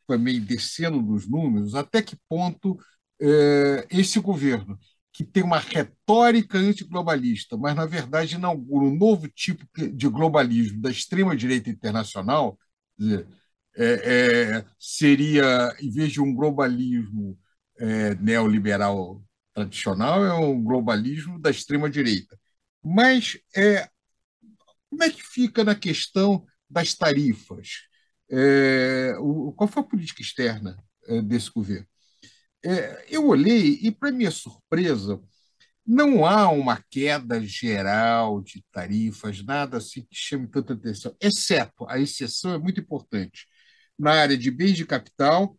também descendo dos números, até que ponto é, esse governo, que tem uma retórica antiglobalista, mas, na verdade, inaugura um novo tipo de globalismo da extrema-direita internacional, dizer, é, é, seria, em vez de um globalismo é, neoliberal tradicional, é um globalismo da extrema-direita. Mas é, como é que fica na questão das tarifas? É, o, qual foi a política externa é, desse governo? É, eu olhei e, para minha surpresa, não há uma queda geral de tarifas, nada assim que chame tanta atenção, exceto, a exceção é muito importante, na área de bens de capital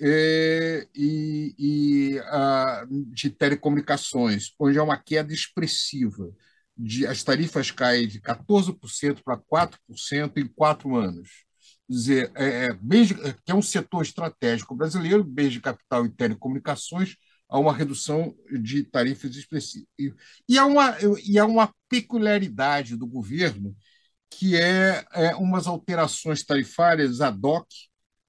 é, e, e a, de telecomunicações, onde há uma queda expressiva. De, as tarifas caem de 14% para 4% em quatro anos dizer, é, é que é um setor estratégico brasileiro, bens de capital e telecomunicações, há uma redução de tarifas expressivas. E há uma, e há uma peculiaridade do governo, que é, é umas alterações tarifárias ad hoc.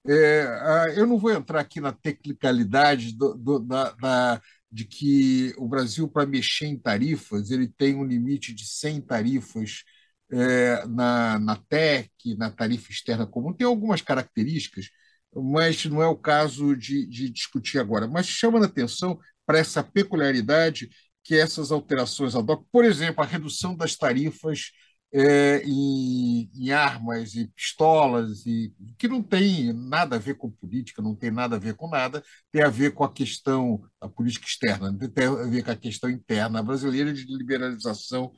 É, eu não vou entrar aqui na tecnicalidade do, do, da, da, de que o Brasil, para mexer em tarifas, ele tem um limite de 100 tarifas é, na, na TEC, na tarifa externa comum, tem algumas características, mas não é o caso de, de discutir agora. Mas chama a atenção para essa peculiaridade que essas alterações ad hoc, por exemplo, a redução das tarifas é, em, em, armas e pistolas, e, que não tem nada a ver com política, não tem nada a ver com nada, tem a ver com a questão da política externa, tem a ver com a questão interna brasileira de liberalização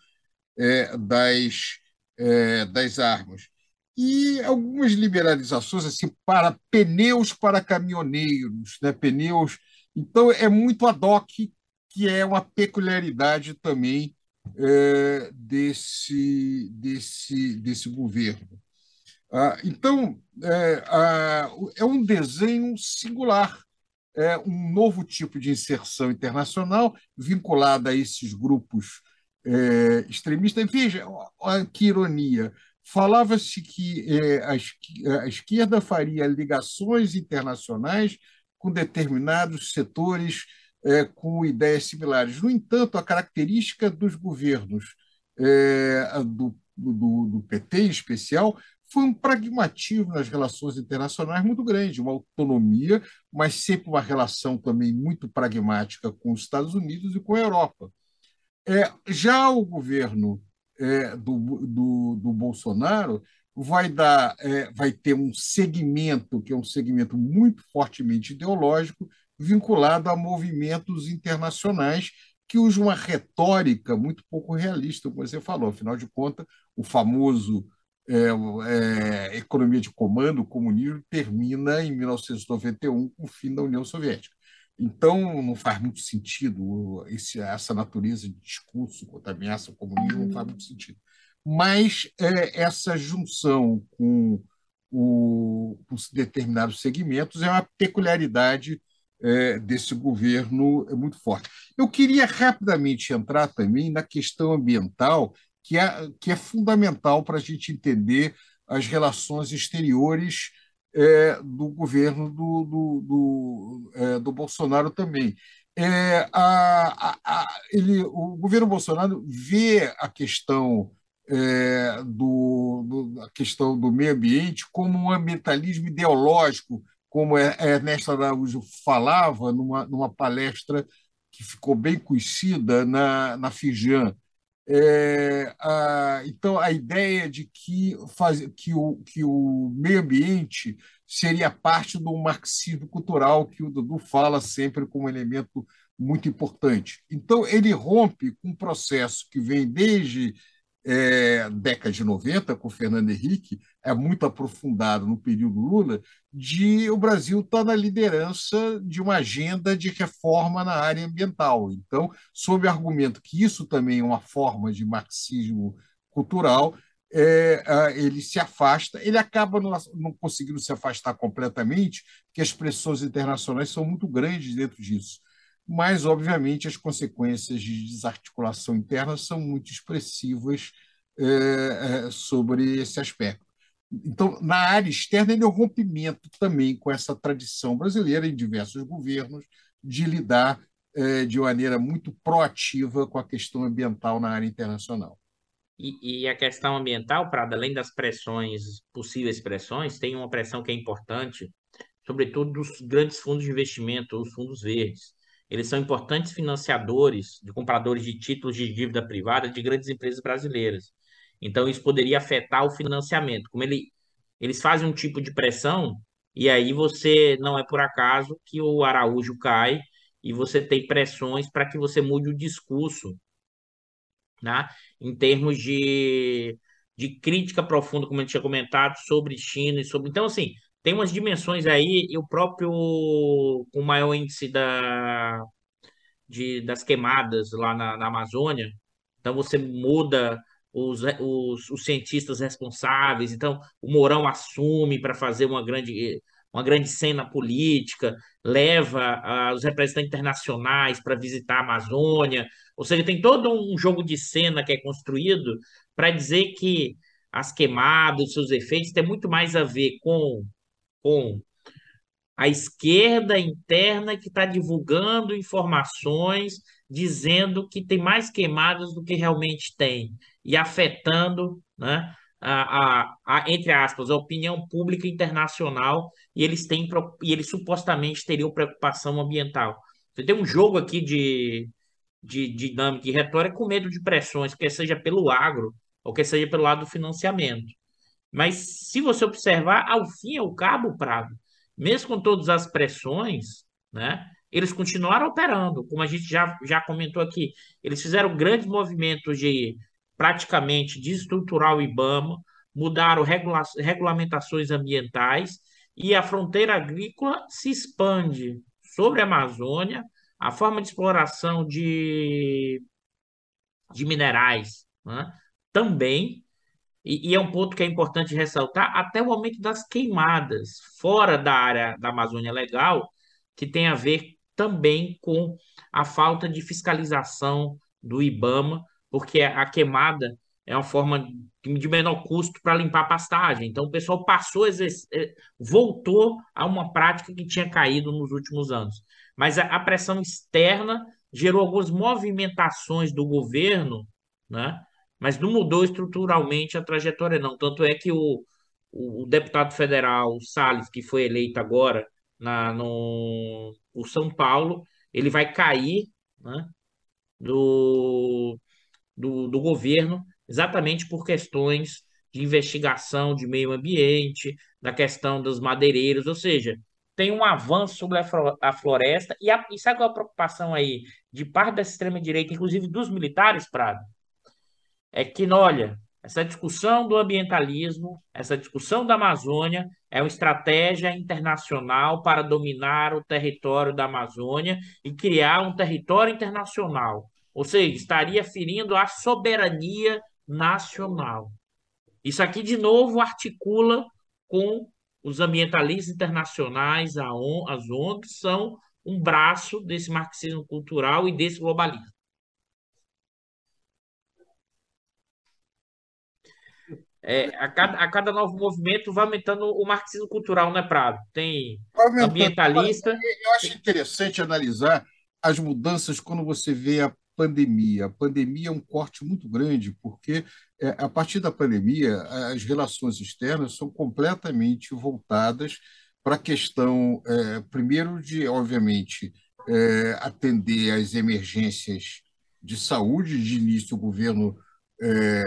é, das é, das armas. E algumas liberalizações assim para pneus para caminhoneiros, né? pneus. Então, é muito ad hoc, que é uma peculiaridade também é, desse, desse, desse governo. Ah, então, é, ah, é um desenho singular, é um novo tipo de inserção internacional vinculada a esses grupos é, extremista. Veja que ironia. Falava-se que é, a, esquerda faria ligações internacionais com determinados setores é, com ideias similares. No entanto, a característica dos governos é, do, do, do, PT, em especial, foi um pragmatismo nas relações internacionais muito grande, uma autonomia, mas sempre uma relação também muito pragmática com os Estados Unidos e com a Europa. É, já o governo é, do, do, do, Bolsonaro vai, dar, é, vai ter um segmento, que é um segmento muito fortemente ideológico, vinculado a movimentos internacionais que usam uma retórica muito pouco realista, como você falou. Afinal de contas, o famoso é, é, economia de comando, o comunismo, termina em 1991 com o fim da União Soviética. Então, não faz muito sentido esse, essa natureza de discurso contra a ameaça ao comunismo, não faz muito sentido. Mas é, essa junção com o, os determinados segmentos, é uma peculiaridade é, desse governo é muito forte. Eu queria rapidamente entrar também na questão ambiental, que é, que é fundamental para a gente entender as relações exteriores é, do governo do, do, do, é, do Bolsonaro também. É, a, a, a, ele, o governo Bolsonaro vê a questão é, do, do, a questão do meio ambiente como um ambientalismo ideológico, como Ernesto Araújo falava numa, numa palestra que ficou bem conhecida na, na Fijan. É, a, então, a ideia de que, faz, que, o, que o meio ambiente seria parte do marxismo cultural que o Dudu fala sempre como elemento muito importante. Então, ele rompe com um processo que vem desde é, década de 90, com o Fernando Henrique, é muito aprofundado no período Lula, de o Brasil estar tá na liderança de uma agenda de reforma na área ambiental. Então, sob o argumento que isso também é uma forma de marxismo cultural, é, ele se afasta, ele acaba não, não, conseguindo se afastar completamente, porque as pressões internacionais são muito grandes dentro disso mas, obviamente, as consequências de desarticulação interna são muito expressivas é, é, sobre esse aspecto. Então, na área externa, ele é um rompimento também com essa tradição brasileira em diversos governos de lidar é, de maneira muito proativa com a questão ambiental na área internacional. E, e, a questão ambiental, para além das pressões, possíveis pressões, tem uma pressão que é importante, sobretudo dos grandes fundos de investimento, os fundos verdes. Eles são importantes financiadores de compradores de títulos de dívida privada de grandes empresas brasileiras. Então, isso poderia afetar o financiamento. Como ele, eles fazem um tipo de pressão, e aí você não é por acaso que o Araújo cai e você tem pressões para que você mude o discurso, né? em termos de, de crítica profunda, como gente tinha comentado, sobre China e sobre. Então, assim, tem umas dimensões aí, e o próprio, o maior índice da, de, das queimadas lá na, na Amazônia, então você muda os, os, os, cientistas responsáveis, então o Mourão assume para fazer uma grande, uma grande cena política, leva uh, os representantes internacionais para visitar a Amazônia, ou seja, tem todo um jogo de cena que é construído para dizer que as queimadas, seus efeitos, têm muito mais a ver com com a esquerda interna que está divulgando informações dizendo que tem mais queimadas do que realmente tem e afetando, né, a, a, a, entre aspas, a opinião pública internacional e eles têm e eles supostamente teriam preocupação ambiental. Você tem um jogo aqui de, de, de dinâmica e retórica com medo de pressões, quer seja pelo agro ou quer seja pelo lado do financiamento. Mas se você observar, ao fim e ao cabo, Prado, mesmo com todas as pressões, né, eles continuaram operando, como a gente já, já comentou aqui. Eles fizeram grandes movimentos de praticamente desestruturar o IBAMA, mudaram regula regulamentações ambientais e a fronteira agrícola se expande sobre a Amazônia, a forma de exploração de, de minerais né, também e, e, é um ponto que é importante ressaltar, até o aumento das queimadas fora da área da Amazônia Legal, que tem a ver também com a falta de fiscalização do IBAMA, porque a queimada é uma forma de menor custo para limpar a pastagem. Então, o pessoal passou, eh, voltou a uma prática que tinha caído nos últimos anos. Mas a pressão externa gerou algumas movimentações do governo, né? Mas não mudou estruturalmente a trajetória, não. Tanto é que o, o, deputado federal Salles, que foi eleito agora na, no o São Paulo, ele vai cair né, do, do, do governo exatamente por questões de investigação de meio ambiente, da questão dos madeireiros, ou seja, tem um avanço sobre a floresta, e, a, e sabe qual é a preocupação aí de parte da extrema-direita, inclusive dos militares, Prado? É que, olha, essa discussão do ambientalismo, essa discussão da Amazônia é uma estratégia internacional para dominar o território da Amazônia e criar um território internacional. Ou seja, estaria ferindo a soberania nacional. Isso aqui, de novo, articula com os ambientalistas internacionais, a ON, as ONGs, são um braço desse marxismo cultural e desse globalismo. É, a, cada, a cada novo movimento vai aumentando o marxismo cultural, né, Prado? Tem ambientalista. Eu acho interessante analisar as mudanças quando você vê a pandemia. A pandemia é um corte muito grande, porque é, a partir da pandemia, as relações externas são completamente voltadas para a questão, é, primeiro, de, obviamente, é, atender às emergências de saúde. De início, o governo, é,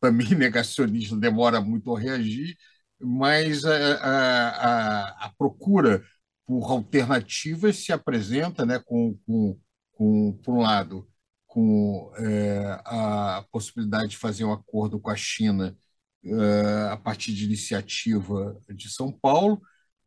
também [laughs] negacionista, demora muito a reagir, mas a, a, a procura por alternativas se apresenta, né, com, com, com por um lado, com é, a possibilidade de fazer um acordo com a China é, a partir de iniciativa de São Paulo,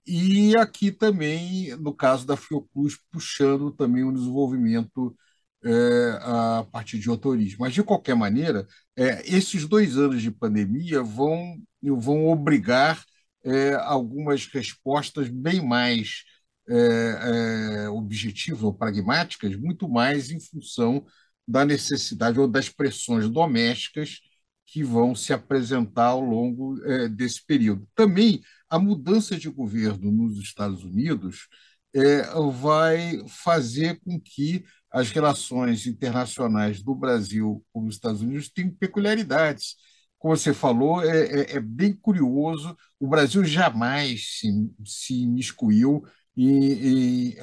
e aqui também, no caso da Fiocruz, puxando também o desenvolvimento é, a partir de autorismo. Mas, de qualquer maneira, é, esses dois anos de pandemia vão, vão obrigar é, algumas respostas bem mais é, é, objetivas ou pragmáticas, muito mais em função da necessidade ou das pressões domésticas que vão se apresentar ao longo é, desse período. Também a mudança de governo nos Estados Unidos é, vai fazer com que as relações internacionais do Brasil com os Estados Unidos tenham peculiaridades. Como você falou, é, é, é bem curioso, o Brasil jamais se, se imiscuiu em, em,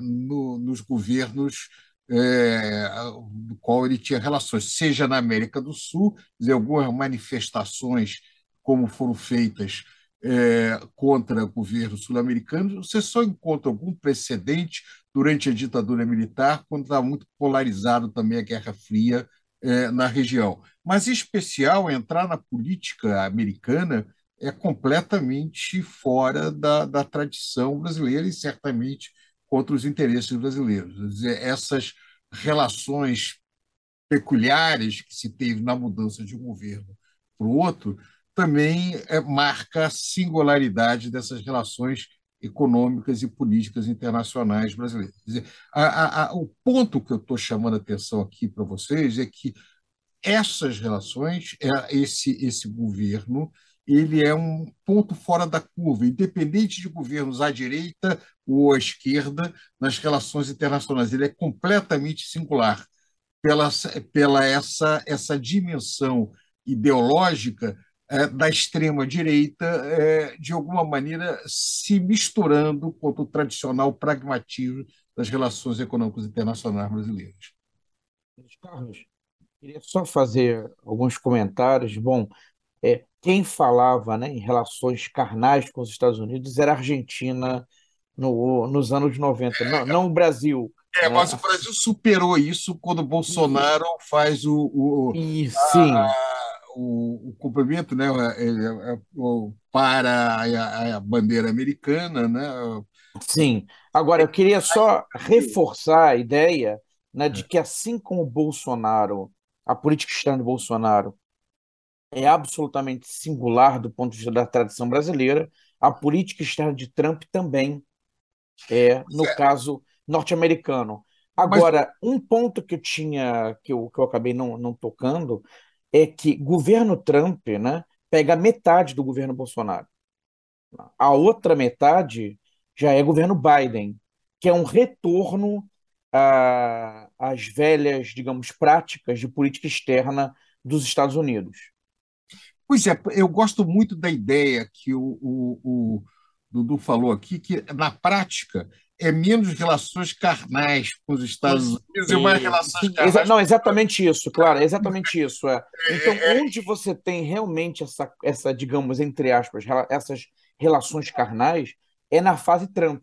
no, nos governos é, do qual ele tinha relações, seja na América do Sul, dizer, algumas manifestações como foram feitas é, contra governos sul-americanos, você só encontra algum precedente durante a ditadura militar, quando estava muito polarizado também a Guerra Fria é, na região. Mas, em especial, entrar na política americana é completamente fora da, da tradição brasileira e certamente contra os interesses brasileiros. Quer dizer, essas relações peculiares que se teve na mudança de um governo para o outro também é, marca a singularidade dessas relações econômicas e políticas internacionais brasileiras. Dizer, a, a, o ponto que eu estou chamando a atenção aqui para vocês é que essas relações, é, esse, esse governo, ele é um ponto fora da curva, independente de governos à direita ou à esquerda nas relações internacionais. Ele é completamente singular pela, pela essa, essa dimensão ideológica da extrema-direita, é, de alguma maneira se misturando com o tradicional pragmatismo das relações econômicas internacionais brasileiras. Carlos, queria só fazer alguns comentários. Bom, é, quem falava né, em relações carnais com os Estados Unidos era a Argentina no, nos anos 90, não, não o Brasil. É, né? mas o Brasil superou isso quando o Bolsonaro faz o, o, sim. A, o, o cumprimento né, é, é, para a, a, bandeira americana. Né? Sim. Agora, eu queria só reforçar a ideia né, de que, assim como o Bolsonaro, a política externa de Bolsonaro é absolutamente singular do ponto de vista da tradição brasileira, a política externa de Trump também é, no é. caso norte-americano. Agora, Mas... um ponto que eu tinha, que eu, que eu acabei não, não tocando, é que governo Trump né, pega metade do governo Bolsonaro. A outra metade já é governo Biden, que é um retorno às velhas, digamos, práticas de política externa dos Estados Unidos. Pois é, eu gosto muito da ideia que o, o, o Dudu falou aqui, que na prática é menos relações carnais com os Estados Unidos e mais relações carnais. Não, exatamente isso, claro, é exatamente isso. É. [laughs] Então, é, onde você tem realmente essa, essa, digamos, entre aspas, essas relações carnais, é na fase Trump,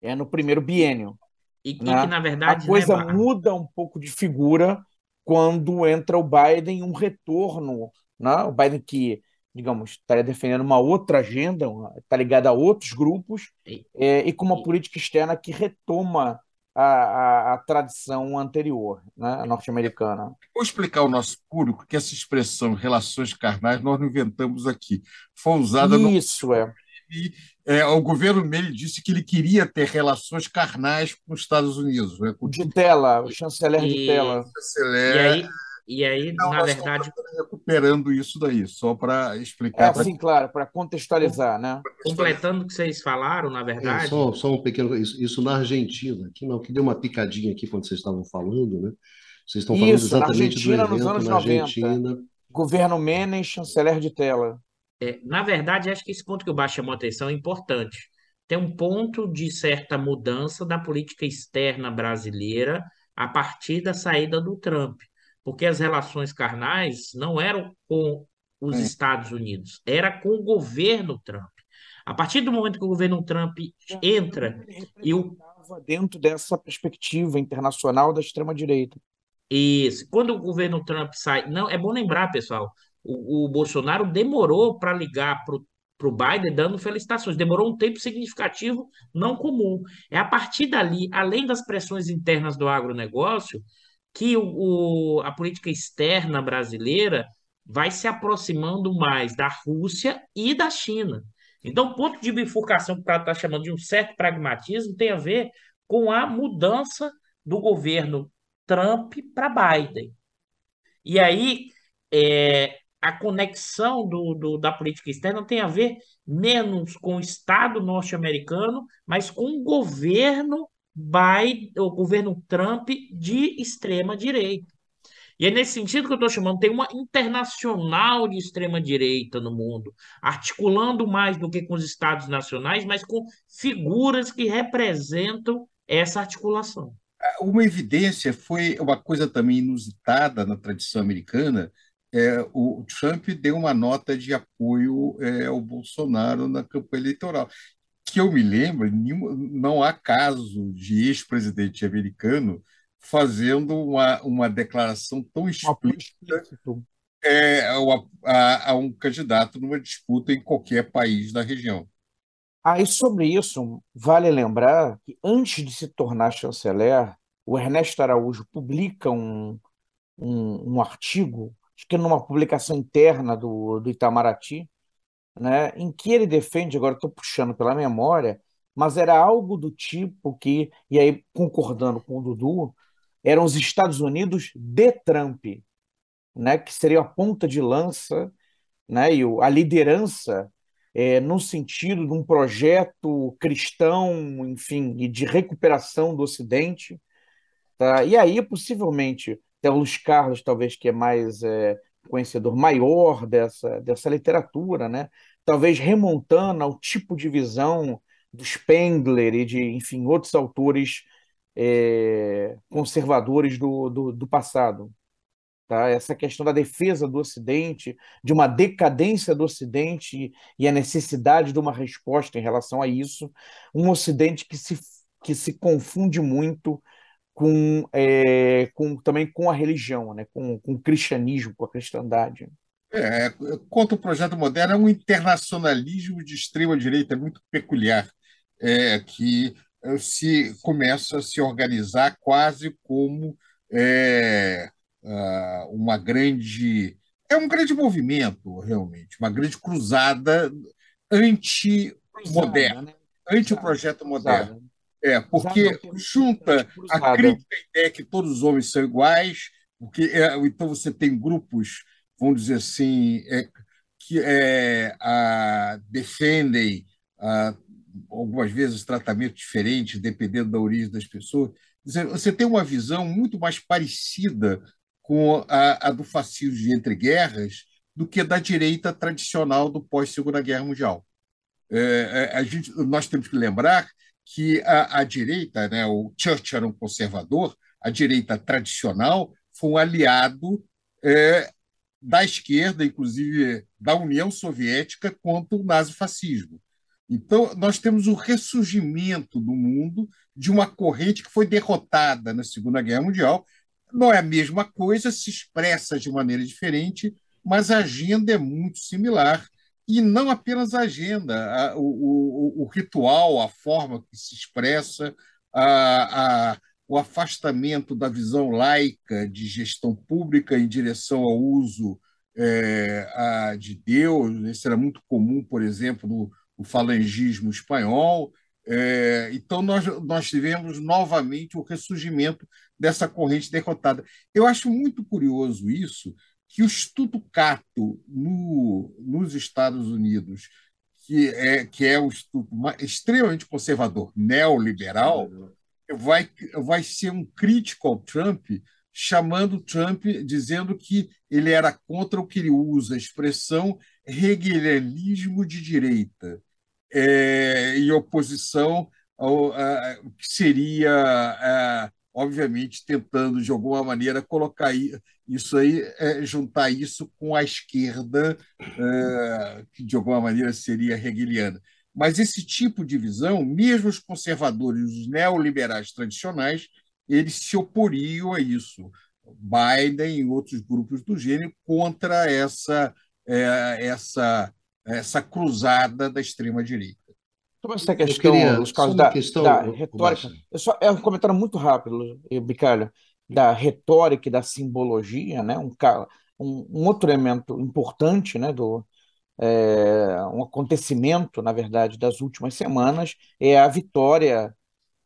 é no primeiro biênio. E que, né? que na verdade. A coisa né, muda um pouco de figura quando entra o Biden, um retorno. Né? O Biden que digamos, estaria defendendo uma outra agenda, está ligada a outros grupos, é, e com uma política externa que retoma a, a, a tradição anterior, né, norte-americana. Vou explicar ao nosso público que essa expressão relações carnais nós não inventamos aqui. Foi usada Isso, no... é. E, é, o governo Meire disse que ele queria ter relações carnais com os Estados Unidos. Né? Com... De tela, o chanceler E- de tela. Chanceler. E aí, e aí Não, na verdade, recuperando isso daí, só para É explicar. pra- assim, claro, para contextualizar, né? completando o que vocês falaram, na É, verdade, só, só um pequeno. Isso, isso na Argentina, que não, que deu uma picadinha aqui quando vocês estavam falando, né? Vocês estão falando Isso, na exatamente do Argentina, nos evento anos na 90. Argentina. Governo Menem, chanceler de tela. É, na verdade, acho que esse ponto que o Baixo chamou a atenção é importante. Tem um ponto de certa mudança da política externa brasileira a partir da saída do Trump, porque as relações carnais não eram com os Sim. Estados Unidos, era com o governo Trump. A partir do momento que o governo Trump entra e o dentro dessa perspectiva internacional da extrema-direita. Isso. Quando o governo Trump sai. Não, é bom lembrar, pessoal, o, o Bolsonaro demorou para ligar para o Biden dando felicitações. Demorou um tempo significativo, não comum. É a partir dali, além das pressões internas do agronegócio, que o, o- a política externa brasileira vai se aproximando mais da Rússia e da China. Então, o ponto de bifurcação que o está chamando de um certo pragmatismo tem a ver com a mudança do governo Trump para Biden. E aí, é, a conexão do, do- da política externa tem a ver menos com o Estado norte-americano, mas com o governo Biden, o governo Trump de extrema direita. E é nesse sentido que eu estou chamando, tem uma internacional de extrema direita no mundo, articulando mais do que com os estados nacionais, mas com figuras que representam essa articulação. Uma evidência foi uma coisa também inusitada na tradição americana. É, o Trump deu uma nota de apoio é, ao Bolsonaro na campanha eleitoral. Que eu me lembro, não há caso de ex-presidente americano fazendo uma, uma declaração tão explícita é, ao- a, a um candidato numa disputa em qualquer país da região. Ah, e sobre isso, vale lembrar que antes de se tornar chanceler, o Ernesto Araújo publica um, um, um artigo, acho que numa publicação interna do, do Itamaraty, né, em que ele defende, agora estou puxando pela memória, mas era algo do tipo que, e aí concordando com o Dudu, eram os Estados Unidos de Trump, né, que seria a ponta de lança, né, e a liderança é, no sentido de um projeto cristão, enfim, e de recuperação do Ocidente, tá? E aí, possivelmente, até o Luiz Carlos, talvez, que é mais é, conhecedor maior dessa, dessa literatura, né? Talvez remontando ao tipo de visão do Spengler e de, enfim, outros autores é, conservadores do, do, do passado tá? Essa questão da defesa do Ocidente, de uma decadência do Ocidente e, a necessidade de uma resposta em relação a isso, um Ocidente que se, que se confunde muito com, é, com também com a religião, né? Com, com o cristianismo, com a cristandade. É, contra o projeto moderno, é um internacionalismo de extrema-direita muito peculiar, é, que eh, se começa a se organizar quase como é, uma grande. É um grande movimento, realmente, uma grande cruzada anti-moderna, Cruzada, né? anti o Cruzada, projeto moderno. É, porque junta a crítica à ideia que todos os homens são iguais, porque é, então você tem grupos, vamos dizer assim, é, que é, a, defendem a, algumas vezes tratamentos diferentes, dependendo da origem das pessoas. Você tem uma visão muito mais parecida com a, a do fascismo de entre guerras do que da direita tradicional do pós-Segunda Guerra Mundial. É, é, a gente, nós temos que lembrar que a, a direita, né, o Churchill era um conservador, a direita tradicional foi um aliado é, da esquerda, inclusive da União Soviética, contra o nazifascismo. Então, nós temos o ressurgimento do mundo de uma corrente que foi derrotada na Segunda Guerra Mundial. Não é a mesma coisa, se expressa de maneira diferente, mas a agenda é muito similar e não apenas a agenda, a, o, o, o, ritual, a forma que se expressa, a, a, o afastamento da visão laica de gestão pública em direção ao uso é, de Deus. Isso era muito comum, por exemplo, no, no falangismo espanhol. É, então, nós, nós tivemos novamente o ressurgimento dessa corrente derrotada. Eu acho muito curioso isso, que o Instituto Cato, no, nos Estados Unidos, que é, que é um instituto extremamente conservador, neoliberal, vai, vai ser um crítico ao Trump, chamando Trump, dizendo que ele era contra o que ele usa, a expressão hegelianismo de direita, é, em oposição ao a, que seria, a, obviamente, tentando, de alguma maneira, colocar isso aí, é, juntar isso com a esquerda, é, que de alguma maneira seria hegeliana. Mas esse tipo de visão, mesmo os conservadores, os neoliberais tradicionais, eles se oporiam a isso. Biden e outros grupos do gênero contra essa, é, essa, essa cruzada da extrema-direita. Sobre essa questão, queria, os casos da, questão, da retórica, é, só, é um comentário muito rápido, Bicalho, da retórica e da simbologia, né? um, um, um outro elemento importante né, do, é, um acontecimento, na verdade, das últimas semanas é a vitória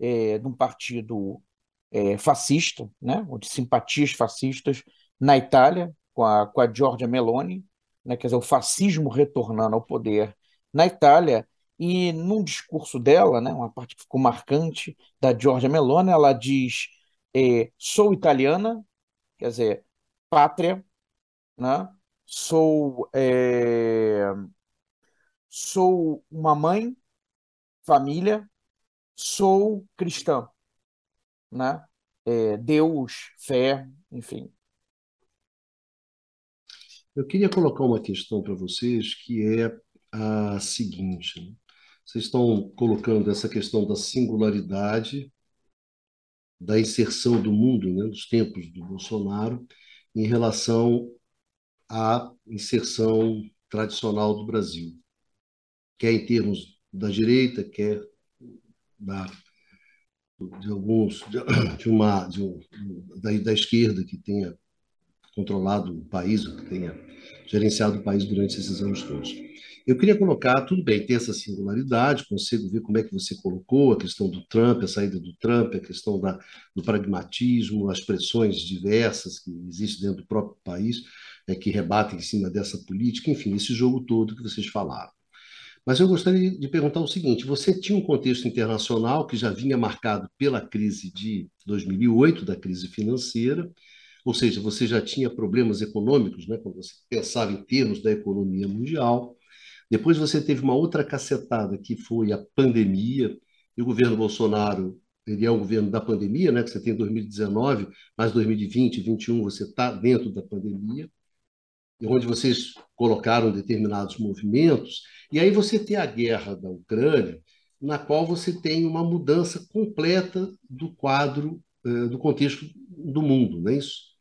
é, de um partido é, fascista, né, de simpatias fascistas, na Itália, com a, com a Giorgia Meloni, né, quer dizer, o fascismo retornando ao poder na Itália, e num discurso dela, né, uma parte que ficou marcante da Giorgia Meloni, ela diz: é, sou italiana, quer dizer, pátria, né? sou, é, sou uma mãe, família, sou cristã, né? É, Deus, fé, enfim. Eu queria colocar uma questão para vocês que é a seguinte. Né? Vocês estão colocando essa questão da singularidade, da inserção do mundo, né, dos tempos do Bolsonaro, em relação à inserção tradicional do Brasil, quer em termos da direita, quer da, de alguns de, uma de um, da, da esquerda que tenha controlado o país, que tenha gerenciado o país durante esses anos todos. Eu queria colocar, tudo bem, tem essa singularidade, consigo ver como é que você colocou a questão do Trump, a saída do Trump, a questão da, do pragmatismo, as pressões diversas que existem dentro do próprio país, é, que rebatem em cima dessa política, enfim, esse jogo todo que vocês falaram. Mas eu gostaria de perguntar o seguinte: você tinha um contexto internacional que já vinha marcado pela crise de 2008, da crise financeira, ou seja, você já tinha problemas econômicos, né, quando você pensava em termos da economia mundial. Depois você teve uma outra cacetada, que foi a pandemia, e o governo Bolsonaro, ele é o governo da pandemia, né, que você tem 2019, mais 2020, 2021, você está dentro da pandemia, onde vocês colocaram determinados movimentos, e aí você tem a guerra da Ucrânia, na qual você tem uma mudança completa do quadro, eh, do contexto do mundo, não é isso?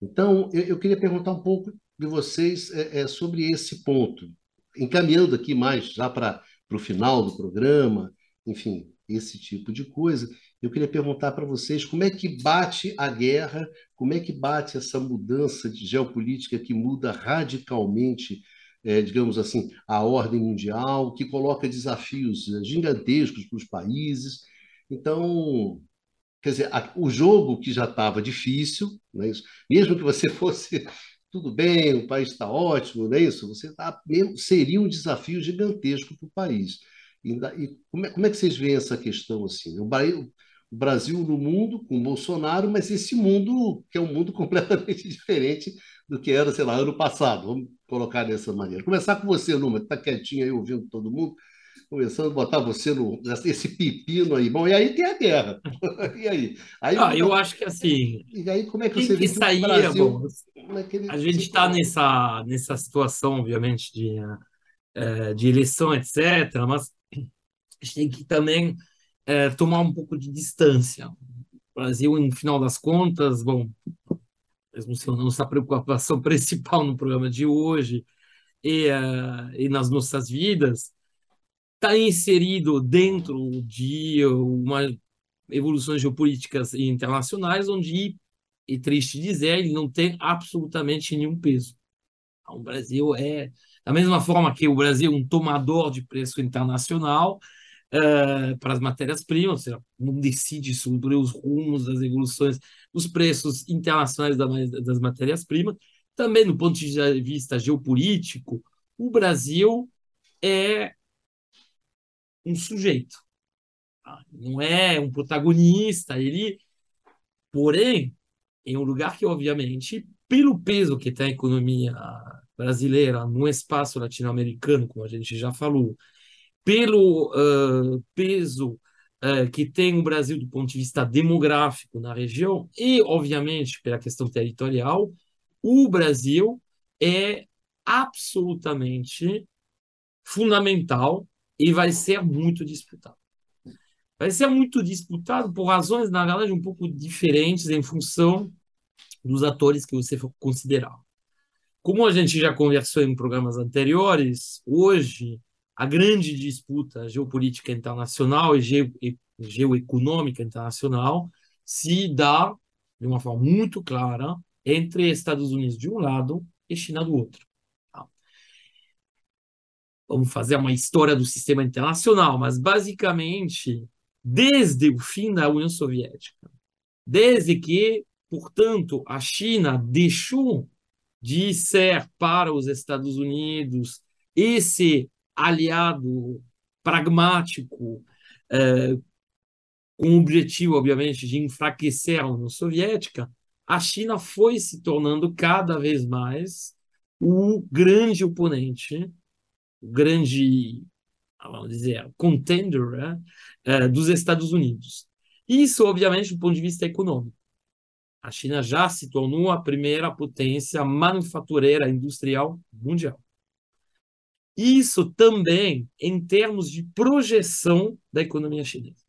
Então, eu, eu queria perguntar um pouco de vocês é, é, sobre esse ponto encaminhando aqui mais já para o final do programa, enfim, esse tipo de coisa, eu queria perguntar para vocês como é que bate a guerra, como é que bate essa mudança de geopolítica que muda radicalmente, é, digamos assim, a ordem mundial, que coloca desafios é, gigantescos para os países. Então, quer dizer, a, o jogo que já estava difícil, né, mesmo que você [laughs] fosse tudo bem, o país está ótimo, não é isso? Você tá, seria um desafio gigantesco para o país. E, e como, é, como, é, que vocês veem essa questão assim? O Brasil, o Brasil no mundo com Bolsonaro, mas esse mundo que é um mundo [laughs] completamente diferente do que era, sei lá, ano passado. Vamos colocar dessa maneira. Começar com você, Numa, que está quietinho aí ouvindo todo mundo começando a botar você no esse pepino aí. Bom, e aí tem a guerra. [laughs] e aí? aí ah, eu acho que assim. E aí como é que você que sair, Brasil, é a gente está nessa nessa situação, obviamente, de é, de eleição, etc. Mas a gente tem que também é, tomar um pouco de distância. O Brasil, no final das contas, bom, mesmo se não nossa preocupação [laughs] principal no programa de hoje e, uh, e nas nossas vidas, está inserido dentro de uma evoluções geopolíticas e internacionais, onde, é triste dizer, ele não tem absolutamente nenhum peso. Então, o Brasil é, da mesma forma que o Brasil é um tomador de preço internacional uh, para as matérias-primas, não decide sobre os rumos das evoluções dos preços internacionais das matérias-primas, também do ponto de vista geopolítico, o Brasil é um sujeito, tá? não é um protagonista, ele, porém, em um lugar que, obviamente, pelo peso que tem a economia brasileira no espaço latino-americano, como a gente já falou, pelo uh, peso uh, que tem o Brasil do ponto de vista demográfico na região e, obviamente, pela questão territorial, o Brasil é absolutamente fundamental e vai ser muito disputado. Vai ser muito disputado por razões, na verdade, um pouco diferentes em função dos atores que você for considerar. Como a gente já conversou em programas anteriores, hoje a grande disputa geopolítica internacional e geoeconômica internacional se dá de uma forma muito clara entre Estados Unidos de um lado e China do outro. Vamos fazer uma história do sistema internacional, mas basicamente, desde o fim da União Soviética, desde que Portanto, a China deixou de ser para os Estados Unidos esse aliado pragmático, eh, com o objetivo, obviamente, de enfraquecer a União Soviética, a China foi se tornando cada vez mais o grande oponente, grande, vamos dizer, contender né, eh, dos Estados Unidos. Isso, obviamente, do ponto de vista econômico. A China já se tornou a primeira potência manufatureira industrial mundial. Isso também em termos de projeção da economia chinesa.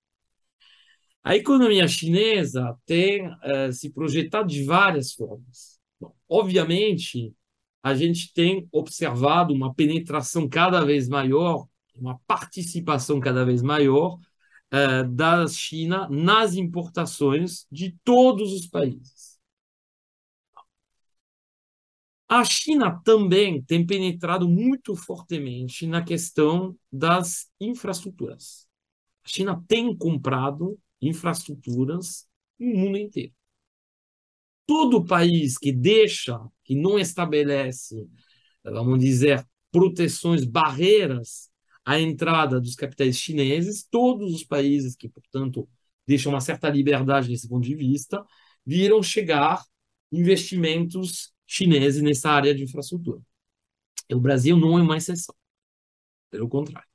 A economia chinesa tem uh, se projetado de várias formas. Bom, obviamente, a gente tem observado uma penetração cada vez maior, uma participação cada vez maior uh, da China nas importações de todos os países. A China também tem penetrado muito fortemente na questão das infraestruturas. A China tem comprado infraestruturas no mundo inteiro. Todo país que deixa, que não estabelece, vamos dizer, proteções, barreiras a entrada dos capitais chineses, todos os países que, portanto, deixam uma certa liberdade nesse ponto de vista, viram chegar investimentos chineses nessa área de infraestrutura. E o Brasil não é uma exceção. Pelo contrário.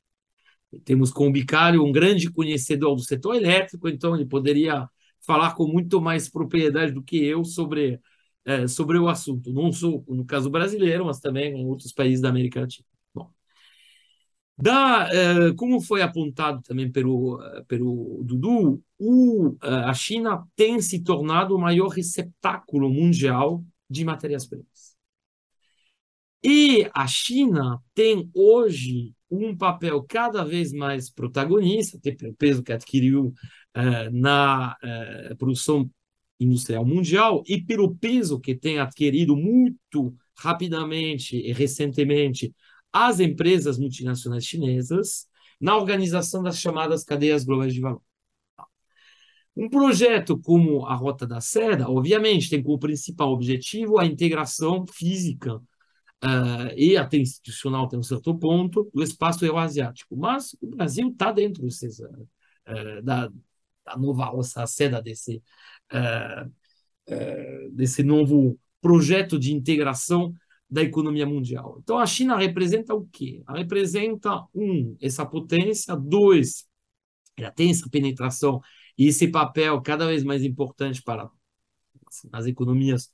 Temos com o Bicário um grande conhecedor do setor elétrico, então ele poderia falar com muito mais propriedade do que eu sobre, é, sobre o assunto. Não sou, no caso brasileiro, mas também em outros países da América Latina. Da, eh, como foi apontado também pelo, eh, pelo Dudu, o, eh, a China tem se tornado o maior receptáculo mundial de matérias-primas. E a China tem hoje um papel cada vez mais protagonista, até pelo peso que adquiriu na produção industrial mundial e pelo peso que tem adquirido muito rapidamente e recentemente as empresas multinacionais chinesas na organização das chamadas cadeias globais de valor. Um projeto como a Rota da Seda, obviamente, tem como principal objetivo a integração física uh, e até institucional, até um certo ponto, do espaço euroasiático. Mas o Brasil está dentro desses, uh, da, da, nova Seda, desse, desse novo projeto de integração da economia mundial. Então, a China representa o quê? Ela representa, um, essa potência, dois, ela tem essa penetração e esse papel cada vez mais importante para as economias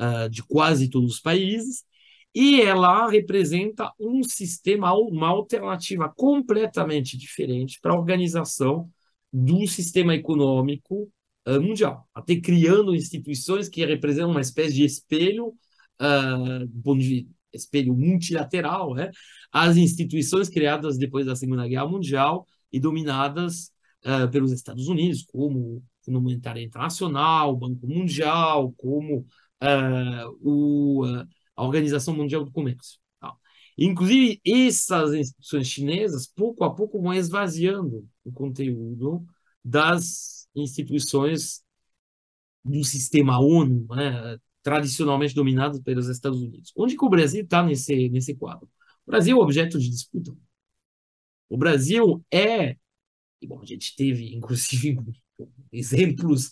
uh, de quase todos os países, e ela representa um sistema, uma alternativa completamente diferente para a organização do sistema econômico uh, mundial, até criando instituições que representam uma espécie de espelho uh, de espelho multilateral, né, as instituições criadas depois da Segunda Guerra Mundial e dominadas uh, pelos Estados Unidos, como o Fundo Monetário Internacional, o Banco Mundial, como uh, o, a Organização Mundial do Comércio. Tá? Inclusive, essas instituições chinesas, pouco a pouco, vão esvaziando o conteúdo das instituições do sistema ONU, né, tradicionalmente dominado pelos Estados Unidos. Onde que o Brasil está nesse, nesse quadro? O Brasil é objeto de disputa. O Brasil é, bom, a gente teve, inclusive, [laughs] exemplos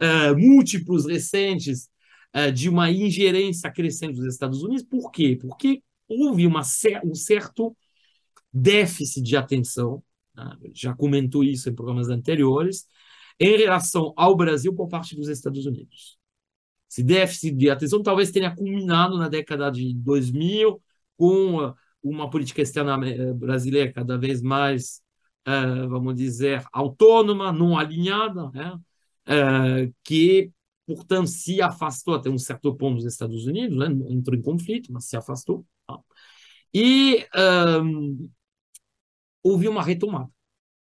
uh, múltiplos recentes uh, de uma ingerência crescente dos Estados Unidos. Por quê? Porque houve uma, um certo déficit de atenção, né? já comentou isso em programas anteriores, em relação ao Brasil por parte dos Estados Unidos. Esse déficit de atenção talvez tenha culminado na década de 2000 com uma política externa eh, brasileira cada vez mais, uh, vamos dizer, autônoma, não alinhada, né? uh, que, portanto, se afastou até um certo ponto dos Estados Unidos, né? entrou em conflito, mas se afastou. Tá? E um, houve uma retomada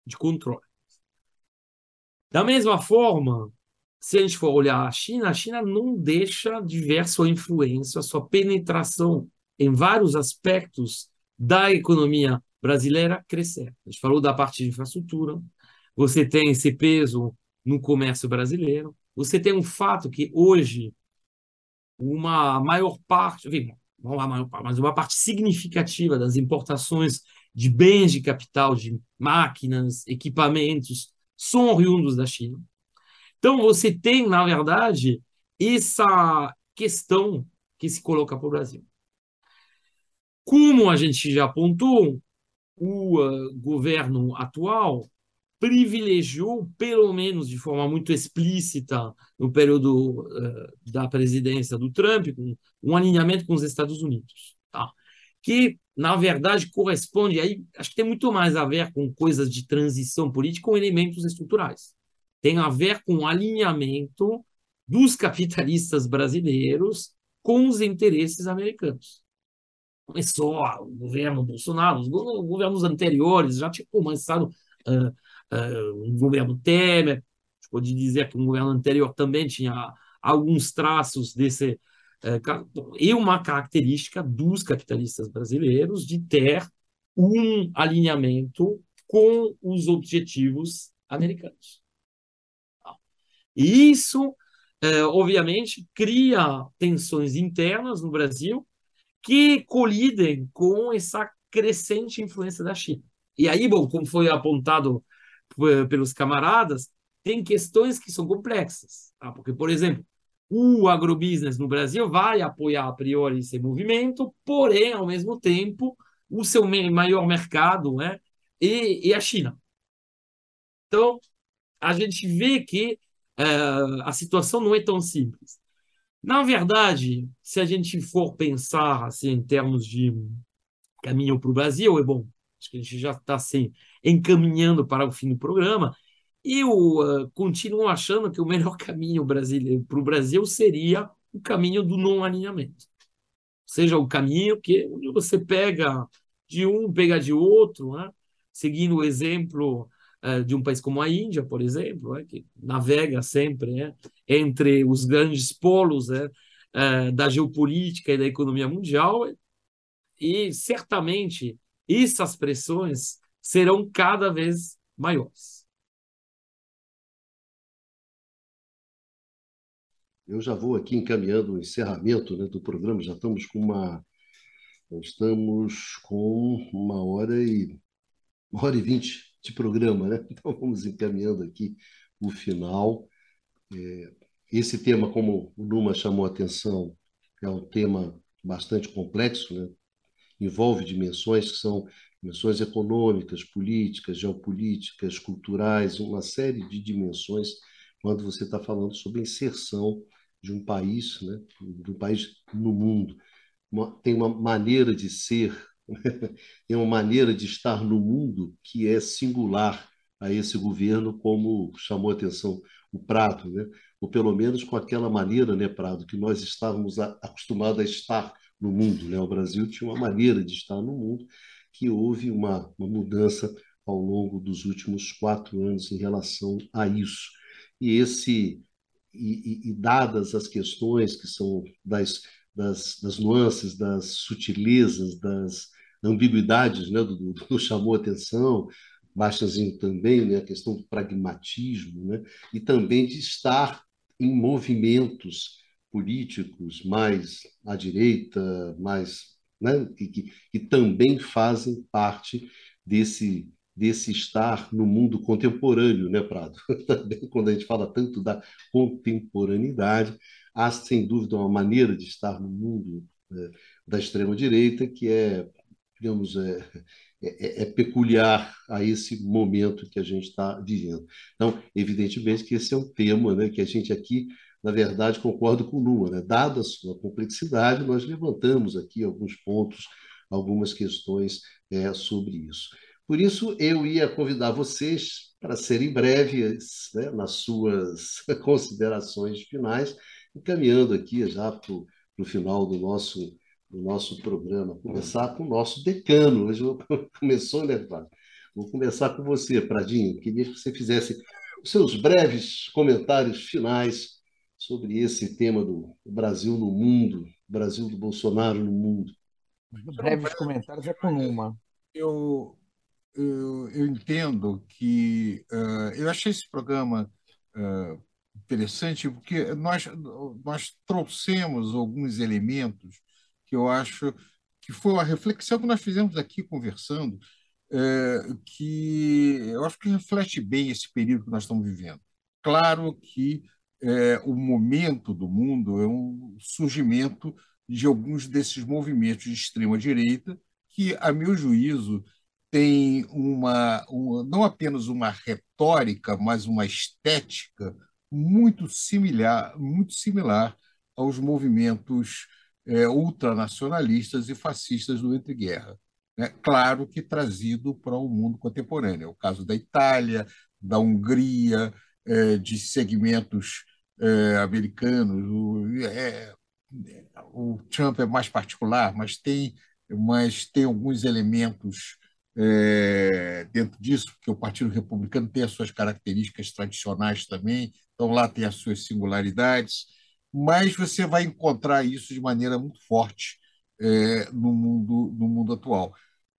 de controle. Da mesma forma, se a gente for olhar a China, a China não deixa de ver sua influência, sua penetração em vários aspectos da economia brasileira crescer. A gente falou da parte de infraestrutura, você tem esse peso no comércio brasileiro, você tem um fato que hoje uma maior parte, enfim, mas uma parte significativa das importações de bens de capital, de máquinas, equipamentos, são oriundos da China. Então, você tem, na verdade, essa questão que se coloca para o Brasil. Como a gente já apontou, o uh, governo atual privilegiou, pelo menos de forma muito explícita, no período uh, da presidência do Trump, um, um alinhamento com os Estados Unidos, tá? que, na verdade, corresponde, aí acho que tem muito mais a ver com coisas de transição política, com elementos estruturais. Tem a ver com o alinhamento dos capitalistas brasileiros com os interesses americanos começou o governo Bolsonaro, os governos anteriores já tinham começado uh, um governo Temer, pode dizer que um governo anterior também tinha alguns traços desse uh, e uma característica dos capitalistas brasileiros de ter um alinhamento com os objetivos americanos. E isso, obviamente, cria tensões internas no Brasil que colidem com essa crescente influência da China. E aí, bom, como foi apontado pelos camaradas, tem questões que são complexas. Tá? Porque, por exemplo, o agrobusiness no Brasil vai apoiar a priori esse movimento, porém, ao mesmo tempo, o seu maior mercado é e, e a China. Então, a gente vê que uh, a situação não é tão simples. Na verdade, se a gente for pensar assim, em termos de caminho para o Brasil, é bom, acho que a gente já está assim, encaminhando para o fim do programa. Eu uh, continuo achando que o melhor [laughs] caminho para o Brasil seria o caminho do não alinhamento. Ou seja, o caminho que você pega de um, pega de outro, né? seguindo o exemplo eh, de um país como a Índia, por exemplo, é, que navega sempre é, entre os grandes polos é, da geopolítica e da economia mundial, e certamente essas pressões serão cada vez maiores. Eu já vou aqui encaminhando o encerramento né, do programa, já estamos com uma. Estamos com uma hora e uma hora e vinte de programa, né? Então vamos encaminhando aqui o final. É, esse tema, como o Numa chamou a atenção, é um tema bastante complexo, né? Envolve dimensões que são dimensões econômicas, políticas, geopolíticas, culturais, uma série de dimensões quando você está falando sobre a inserção de um país, né? de um país no mundo. Uma, tem uma maneira de ser [laughs] tem uma maneira de estar no mundo que é singular a esse governo, como chamou a atenção o Prado, né? ou pelo menos com aquela maneira, né, Prado, que nós estávamos acostumados a estar no mundo. Né? O Brasil tinha uma maneira de estar no mundo que houve uma, uma mudança ao longo dos últimos quatro anos em relação a isso. E esse e, e, e dadas as questões que são das, das, das nuances, das sutilezas, das ambiguidades, né, do, do, chamou atenção, Bastazinho também, né, a questão do pragmatismo, né, e também de estar em movimentos políticos mais à direita, mais né, que, que, que também fazem parte desse desse estar no mundo contemporâneo, né, Prado? [laughs] Também quando a gente fala tanto da contemporaneidade, há sem dúvida uma maneira de estar no mundo né, da extrema direita que é, digamos, é, é, é, peculiar a esse momento que a gente está vivendo. Então, evidentemente que esse é um tema, né, que a gente aqui na verdade, concordo com o Lula. Né? Dada a sua complexidade, nós levantamos aqui alguns pontos, algumas questões é, sobre isso. Por isso, eu ia convidar vocês para serem breves né, nas suas [laughs] considerações finais, encaminhando aqui já para o final do nosso, do nosso programa. Começar com o nosso decano. Hoje [laughs] começou, né, Flávio? Vou começar com você, Pradinho. Queria que você fizesse os seus breves comentários finais sobre esse tema do Brasil no mundo, Brasil do Bolsonaro no mundo. Breves comentários é com uma. Eu, eu, eu entendo que uh, eu achei esse programa uh, interessante porque nós, nós trouxemos alguns elementos que eu acho que foi uma reflexão que nós fizemos aqui conversando, uh, que eu acho que reflete bem esse período que nós estamos vivendo. Claro que é, o momento do mundo é um surgimento de alguns desses movimentos de extrema direita que, a meu juízo, tem uma, uma não apenas uma retórica, mas uma estética muito similar, muito similar aos movimentos é, ultranacionalistas e fascistas do entreguerra. Né? Claro que trazido para o mundo contemporâneo. É o caso da Itália, da Hungria, é, de segmentos é, americanos. O, é, o Trump é mais particular, mas tem, mas tem alguns elementos é, dentro disso, porque o Partido Republicano tem as suas características tradicionais também, então lá tem as suas singularidades, mas você vai encontrar isso de maneira muito forte é, no, mundo, no mundo atual.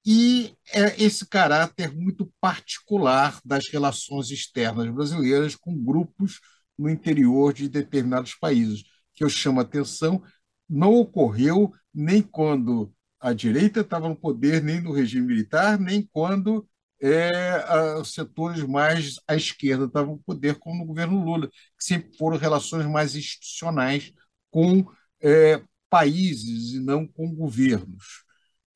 E é esse caráter muito particular das relações externas brasileiras com grupos no interior de determinados países, que eu chamo a atenção, não ocorreu nem quando a direita estava no poder, nem no regime militar, nem quando é, os setores mais à esquerda estavam no poder, como no governo Lula, que sempre foram relações mais institucionais com é, países e não com governos.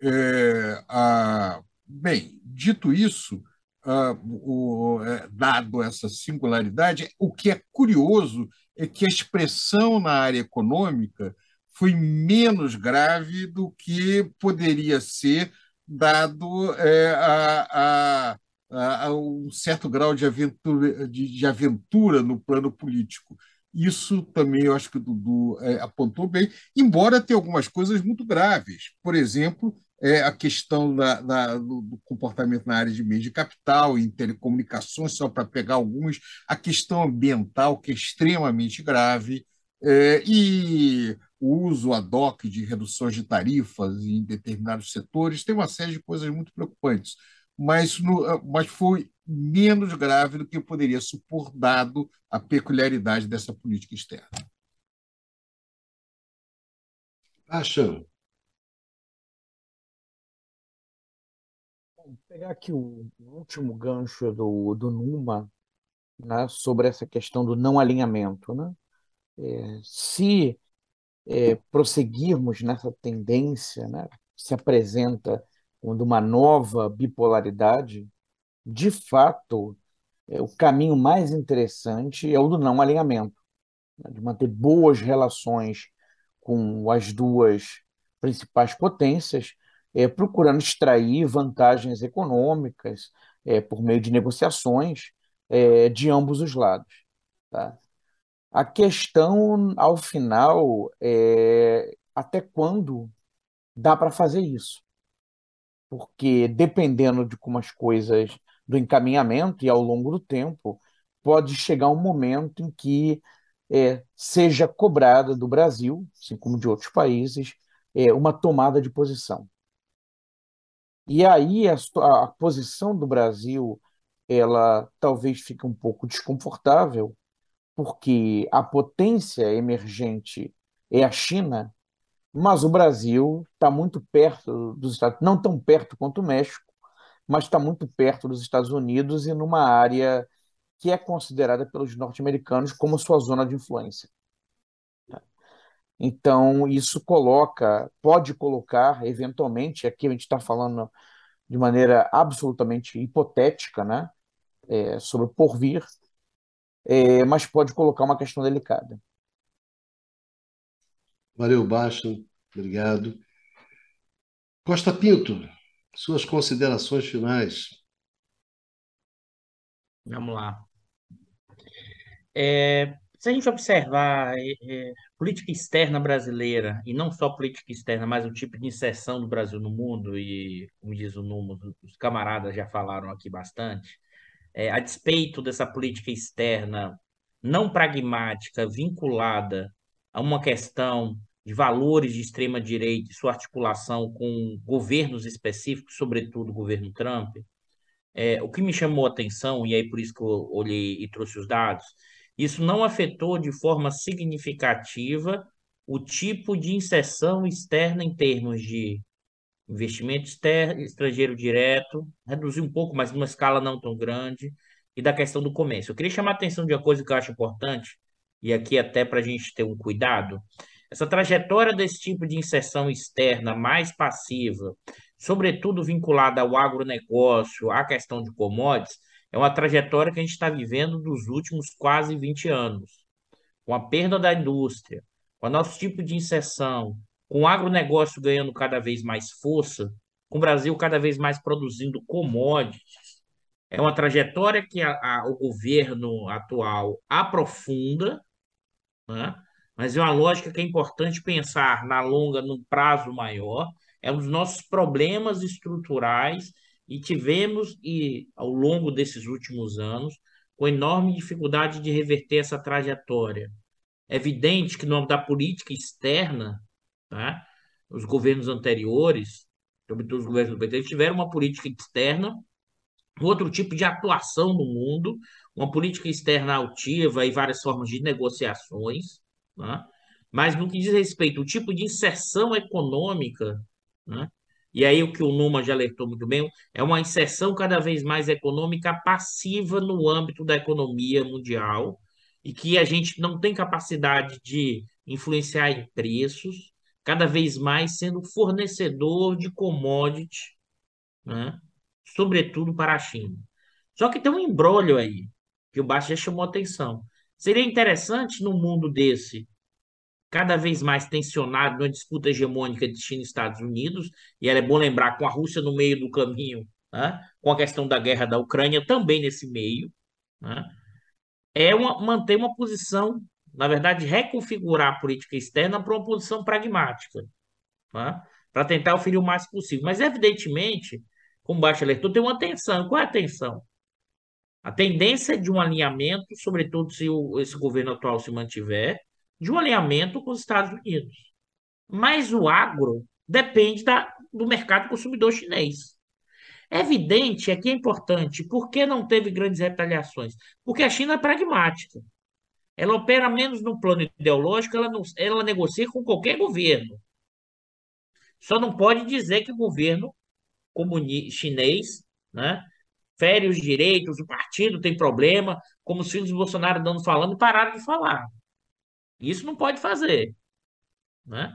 É, a, bem, dito isso, uh, o, é, dado essa singularidade, o que é curioso é que a expressão na área econômica foi menos grave do que poderia ser, dado é, a, a, a, um certo grau de aventura, de, de aventura no plano político. Isso também eu acho que o Dudu é, apontou bem, embora tenha algumas coisas muito graves. Por exemplo, é a questão da, da, do comportamento na área de meio de capital e telecomunicações, só para pegar alguns, a questão ambiental, que é extremamente grave, é, e o uso ad hoc de reduções de tarifas em determinados setores, tem uma série de coisas muito preocupantes, mas, no, mas foi menos grave do que poderia supor, dado a peculiaridade dessa política externa. Acham? Pegar aqui o último gancho do, do Numa, né, sobre essa questão do não alinhamento. Né? É, se é, prosseguirmos nessa tendência, né, se apresenta quando uma nova bipolaridade, de fato, é, o caminho mais interessante é o do não alinhamento, né, de manter boas relações com as duas principais potências, é, procurando extrair vantagens econômicas é, por meio de negociações é, de ambos os lados. Tá? A questão, ao final, é até quando dá para fazer isso? Porque dependendo de como as coisas do encaminhamento e ao longo do tempo, pode chegar um momento em que é, seja cobrada do Brasil, assim como de outros países, é, uma tomada de posição. E aí a, a posição do Brasil, ela talvez fique um pouco desconfortável, porque a potência emergente é a China, mas o Brasil está muito perto dos Estados não tão perto quanto o México, mas está muito perto dos Estados Unidos e numa área que é considerada pelos norte-americanos como sua zona de influência. Então, isso coloca, pode colocar, eventualmente, aqui a gente está falando de maneira absolutamente hipotética, né, é, sobre o porvir, é, mas pode colocar uma questão delicada. Valeu, Baixo. Obrigado. Costa Pinto, suas considerações finais. Vamos lá. É, se a gente observar é, é, política externa brasileira, e não só política externa, mas o tipo de inserção do Brasil no mundo, e como diz o número, os camaradas já falaram aqui bastante, é, a despeito dessa política externa não pragmática, vinculada a uma questão de valores de extrema-direita e sua articulação com governos específicos, sobretudo o governo Trump, é, o que me chamou a atenção, e aí por isso que eu olhei e trouxe os dados, isso não afetou de forma significativa o tipo de inserção externa em termos de investimento estrangeiro direto, reduziu um pouco, mas numa escala não tão grande, e da questão do comércio. Eu queria chamar a atenção de uma coisa que eu acho importante, e aqui até para a gente ter um cuidado, essa trajetória desse tipo de inserção externa mais passiva, sobretudo vinculada ao agronegócio, à questão de commodities, é uma trajetória que a gente está vivendo dos últimos quase 20 anos. Com a perda da indústria, com o nosso tipo de inserção, com o agronegócio ganhando cada vez mais força, com o Brasil cada vez mais produzindo commodities. É uma trajetória que a, a, o governo atual aprofunda, né? mas é uma lógica que é importante pensar na longa, num prazo maior. É um dos nossos problemas estruturais e tivemos, e ao longo desses últimos anos, com enorme dificuldade de reverter essa trajetória. É evidente que no âmbito da política externa, tá? os governos anteriores, sobretudo os governos do PT, tiveram uma política externa, outro tipo de atuação no mundo, uma política externa altiva e várias formas de negociações, né? Mas no que diz respeito ao tipo de inserção econômica, né? E aí o que o Numa já alertou muito bem, é uma inserção cada vez mais econômica passiva no âmbito da economia mundial, e que a gente não tem capacidade de influenciar em preços, cada vez mais sendo fornecedor de commodity, né? sobretudo para a China. Só que tem um embrólio aí, que o Baixo já chamou atenção. Seria interessante, num mundo desse, cada vez mais tensionado, numa disputa hegemônica de China e Estados Unidos, e é bom lembrar, com a Rússia no meio do caminho, né, com a questão da guerra da Ucrânia também nesse meio, né, é uma, manter uma posição, na verdade, reconfigurar a política externa para uma posição pragmática, né, para tentar oferir o mais possível. Mas, evidentemente, como Baixo alertou, tem uma tensão. Qual é a tensão? A tendência de um alinhamento, sobretudo se o, esse governo atual se mantiver, de um alinhamento com os Estados Unidos. Mas o agro depende da, do mercado consumidor chinês. É evidente, aqui é importante, por que não teve grandes retaliações? Porque a China é pragmática. Ela opera menos no plano ideológico, ela, não, ela negocia com qualquer governo. Só não pode dizer que o governo chinês né, fere os direitos, o partido tem problema, como os filhos de Bolsonaro dando falando e pararam de falar. Isso não pode fazer. Né?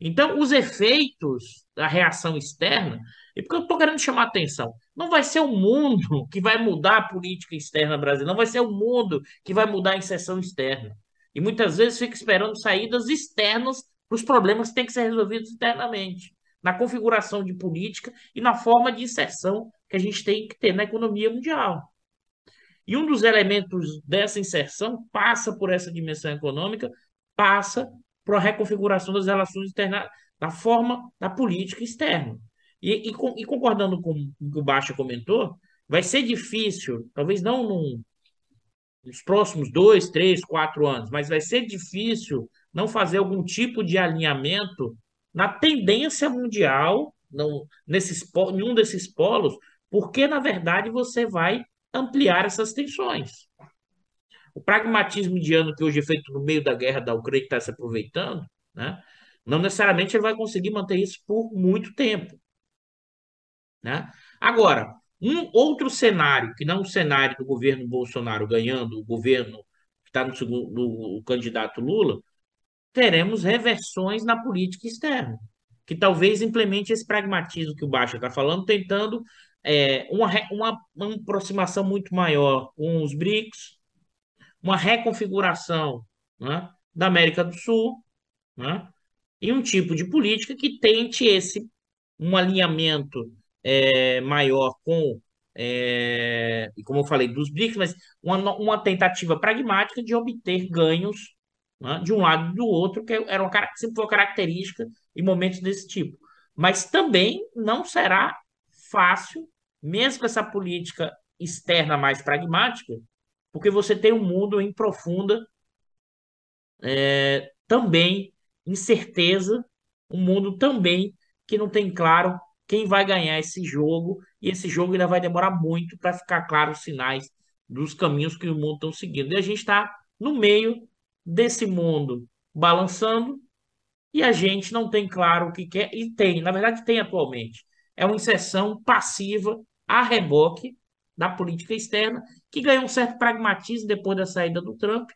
Então, os efeitos da reação externa, e porque eu estou querendo chamar atenção, não vai ser o mundo [laughs] que vai mudar a política externa brasileira, não vai ser o mundo que vai mudar a inserção externa. E muitas vezes fica esperando saídas externas para os problemas que têm que ser resolvidos internamente, na configuração de política e na forma de inserção que a gente tem que ter na economia mundial. E um dos elementos dessa inserção passa por essa dimensão econômica, passa por a reconfiguração das relações internas, da forma da política externa. E, e, e concordando com o que o Baixa comentou, vai ser difícil, talvez não num, nos próximos dois, três, quatro anos, mas vai ser difícil não fazer algum tipo de alinhamento na tendência mundial, não, nesses, em um desses polos, porque, na verdade, você vai ampliar essas tensões. O pragmatismo indiano, que hoje é feito no meio da guerra da Ucrânia, está se aproveitando, né, não necessariamente ele vai conseguir manter isso por muito tempo. Né? Agora, um outro cenário, que não o cenário do governo Bolsonaro ganhando o governo que está no segundo, o candidato Lula, teremos reversões na política externa, que talvez implemente esse pragmatismo que o Baixa está falando, tentando é, uma, uma, uma aproximação muito maior com os BRICS, uma reconfiguração né, da América do Sul, né, e um tipo de política que tente esse um alinhamento é, maior com, é, como eu falei, dos BRICS, mas uma, uma tentativa pragmática de obter ganhos né, de um lado e do outro, que era uma, sempre foi uma característica em momentos desse tipo. Mas também não será fácil, mesmo com essa política externa mais pragmática, porque você tem um mundo em profunda é, também incerteza, um mundo também que não tem claro quem vai ganhar esse jogo, e esse jogo ainda vai demorar muito para ficar claro os sinais dos caminhos que o mundo está seguindo. E a gente está no meio desse mundo balançando e a gente não tem claro o que quer, e tem, na verdade tem atualmente. É uma inserção passiva a reboque da política externa, que ganhou um certo pragmatismo depois da saída do Trump,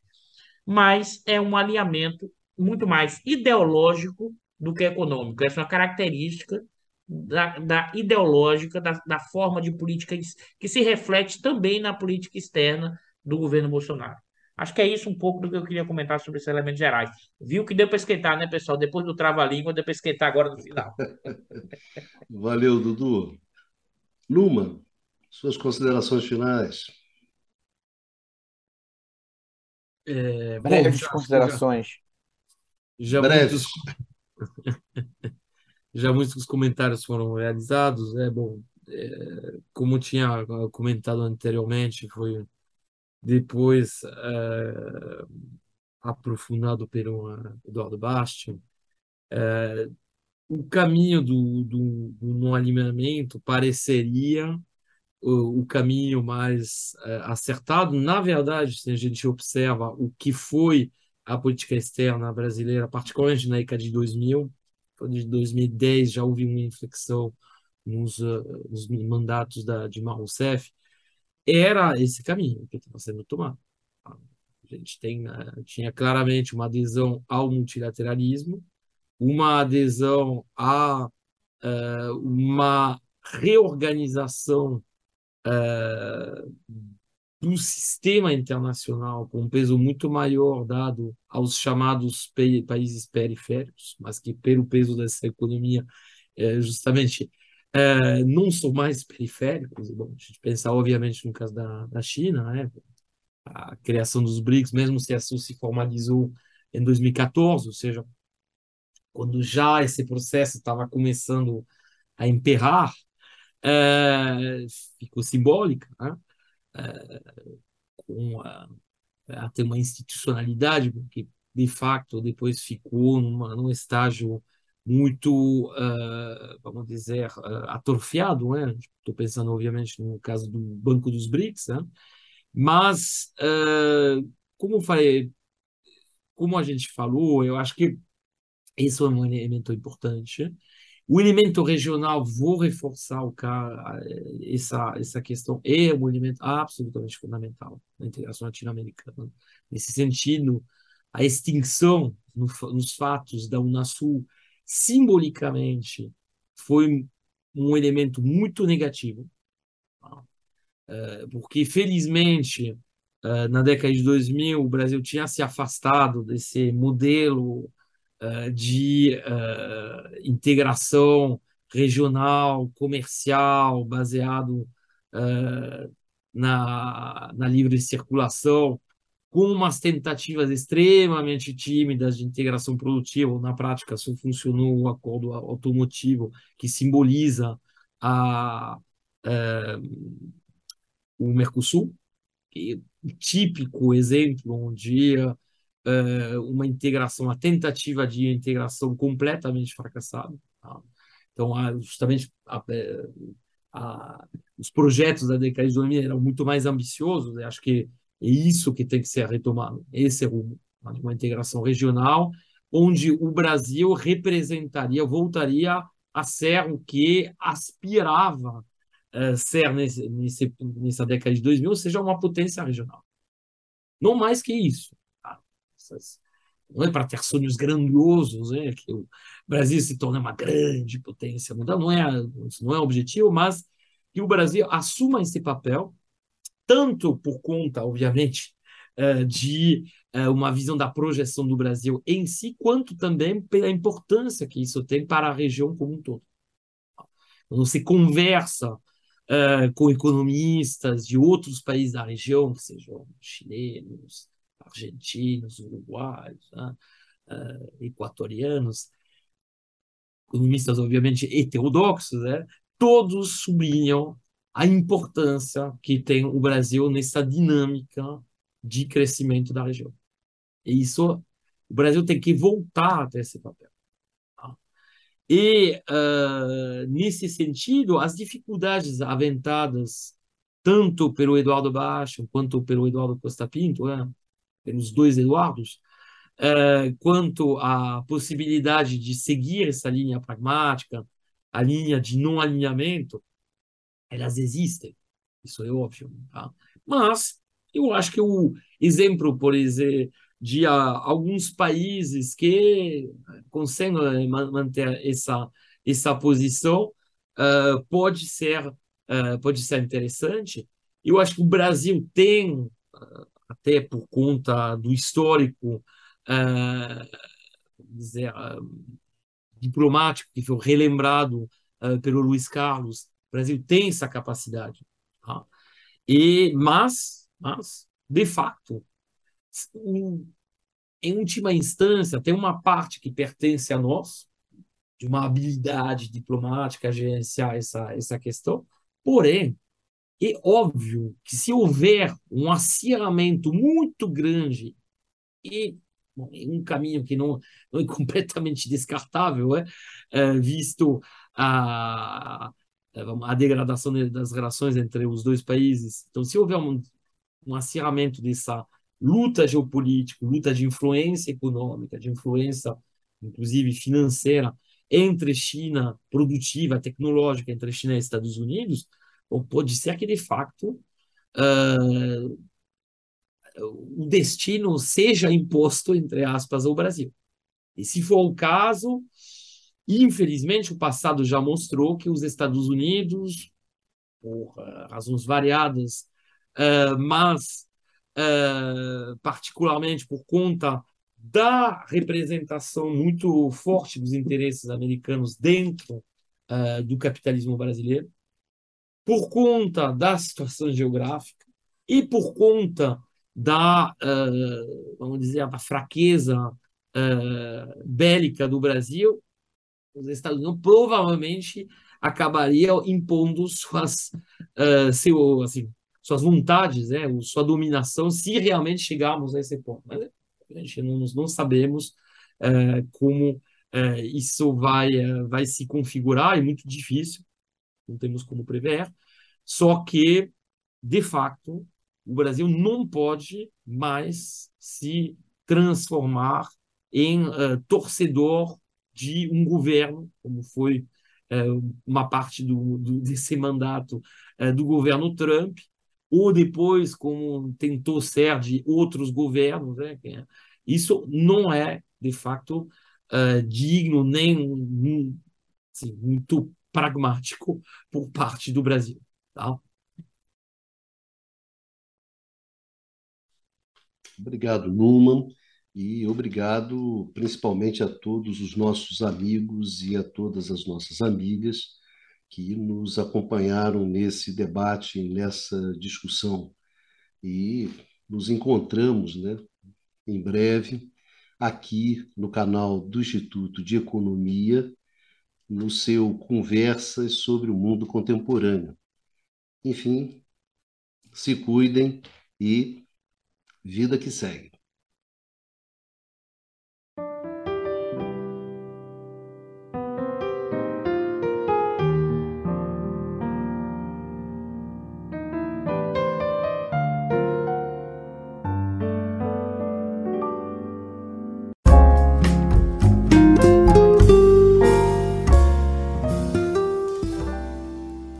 mas é um alinhamento muito mais ideológico do que econômico. Essa é uma característica da, da ideológica, da, da forma de política que se reflete também na política externa do governo Bolsonaro. Acho que é isso um pouco do que eu queria comentar sobre esses elementos gerais. Viu que deu para esquentar, né, pessoal? Depois do trava-língua, deu para esquentar agora no final. [laughs] Valeu, Dudu. Luma, suas considerações finais. É, Breves bom, considerações. Já, já Breves. Muitos... [laughs] já muitos comentários foram realizados. É bom, é, como tinha comentado anteriormente, foi depois é, aprofundado pelo Eduardo Basti. É, o caminho do, do, do não alinhamento pareceria o, o caminho mais é, acertado. Na verdade, se a gente observa o que foi a política externa brasileira, particularmente na década de 2000, de 2010 já houve uma inflexão nos, nos mandatos da Dilma Rousseff, era esse caminho que estava sendo tomado. A gente tem, uh, tinha claramente uma adesão ao multilateralismo, uma adesão a uh, uma reorganização do sistema internacional, com um peso muito maior dado aos chamados países periféricos, mas que, pelo peso dessa economia, é, justamente é, não são mais periféricos. Bom, a gente pensar, obviamente, no caso da, da China, né? a criação dos BRICS, mesmo se isso se formalizou em 2014, ou seja, quando já esse processo estava começando a emperrar, é, ficou simbólica, né? com a, a ter uma institucionalidade, porque de facto depois ficou numa, num estágio muito, uh, vamos dizer, uh, atrofiado, né? Estou pensando, obviamente, no caso do Banco dos BRICS, né? Mas, uh, como falei, como a gente falou, eu acho que esse é um elemento importante. O elemento regional, vou reforçar o cara, essa, essa questão, é um elemento absolutamente fundamental na integração latino-americana. Nesse sentido, a extinção no, nos fatos da Unasul, simbolicamente, foi um elemento muito negativo, é, porque, felizmente, é, na década de 2000, o Brasil tinha se afastado desse modelo eh, de integração regional, comercial, baseado na, na livre circulação, com umas tentativas extremamente tímidas de integração produtiva. Na prática, só funcionou o acordo automotivo, que simboliza a, o Mercosul, que é um típico exemplo onde uh, uma integração, uma tentativa de integração completamente fracassada. Tá? Então, justamente a, a, os projetos da década de 2000 eram muito mais ambiciosos, acho que é isso que tem que ser retomado, esse é rumo, uma integração regional, onde o Brasil representaria, voltaria a ser o que aspirava uh, ser nesse, nesse, nessa década de 2000, ou seja, uma potência regional. Não mais que isso. Tá? Não é para ter sonhos grandiosos, né? que o Brasil se torne uma grande potência mundial, não é, não é objetivo, mas que o Brasil assuma esse papel, tanto por conta, obviamente, eh, de eh, uma visão da projeção do Brasil em si, quanto também pela importância que isso tem para a região como um todo. Quando se conversa uh, com economistas de outros países da região, que sejam chilenos, argentinos, uruguaios, né? equatorianos, economistas obviamente heterodoxos, né? todos sublinham a importância que tem o Brasil nessa dinâmica de crescimento da região. E isso, o Brasil tem que voltar a ter esse papel. Tá? E, uh, nesse sentido, as dificuldades aventadas tanto pelo Eduardo Baixo quanto pelo Eduardo Costa Pinto, né? pelos dois Eduardos, uh, quanto à possibilidade de seguir essa linha pragmática, a linha de não alinhamento, elas existem, isso é óbvio. Tá? Mas eu acho que o exemplo, por exemplo, de uh, alguns países que conseguem manter essa essa posição uh, pode ser uh, pode ser interessante. Eu acho que o Brasil tem até por conta do histórico dizer diplomático que foi relembrado pelo Luiz Carlos, o Brasil tem essa capacidade. Tá? E mas mas de fato em última instância, tem uma parte que pertence a nós, de uma habilidade diplomática gerenciar essa, essa questão, porém, é óbvio que se houver um acirramento muito grande e bom, um caminho que não, não é [laughs] completamente descartável, é, é visto a, a degradação das relações entre os dois países. Então, se houver um, um acirramento dessa luta geopolítica, luta de influência econômica, de influência, inclusive financeira, entre China produtiva, tecnológica, entre China e Estados Unidos, ou pode ser que, de facto, uh, o destino seja imposto, entre aspas, ao Brasil. E se for o caso, infelizmente, o passado já mostrou que os Estados Unidos, por uh, razões variadas, uh, mas uh, particularmente por conta da representação muito forte dos interesses americanos dentro do capitalismo brasileiro, por conta da situação geográfica e por conta da, vamos dizer, da fraqueza bélica do Brasil, os Estados Unidos provavelmente acabariam impondo suas, seu, assim, suas vontades, né, sua dominação, se realmente chegarmos a esse ponto. Mas a gente não, não sabemos é, como é, isso vai, vai se configurar, é muito difícil, não temos como prever. Só que, de fato, o Brasil não pode mais se transformar em uh, torcedor de um governo, como foi uh, uma parte do, do, desse mandato uh, do governo Trump, ou depois, como tentou ser de outros governos. Né? Isso não é, de fato, uh, digno nem assim, muito pragmático por parte do Brasil. Tá? Obrigado, Numan, e obrigado principalmente a todos os nossos amigos e a todas as nossas amigas que nos acompanharam nesse debate, nessa discussão. E nos encontramos né, em breve aqui no canal do Instituto de Economia, no seu Conversas sobre o Mundo Contemporâneo. Enfim, se cuidem e vida que segue.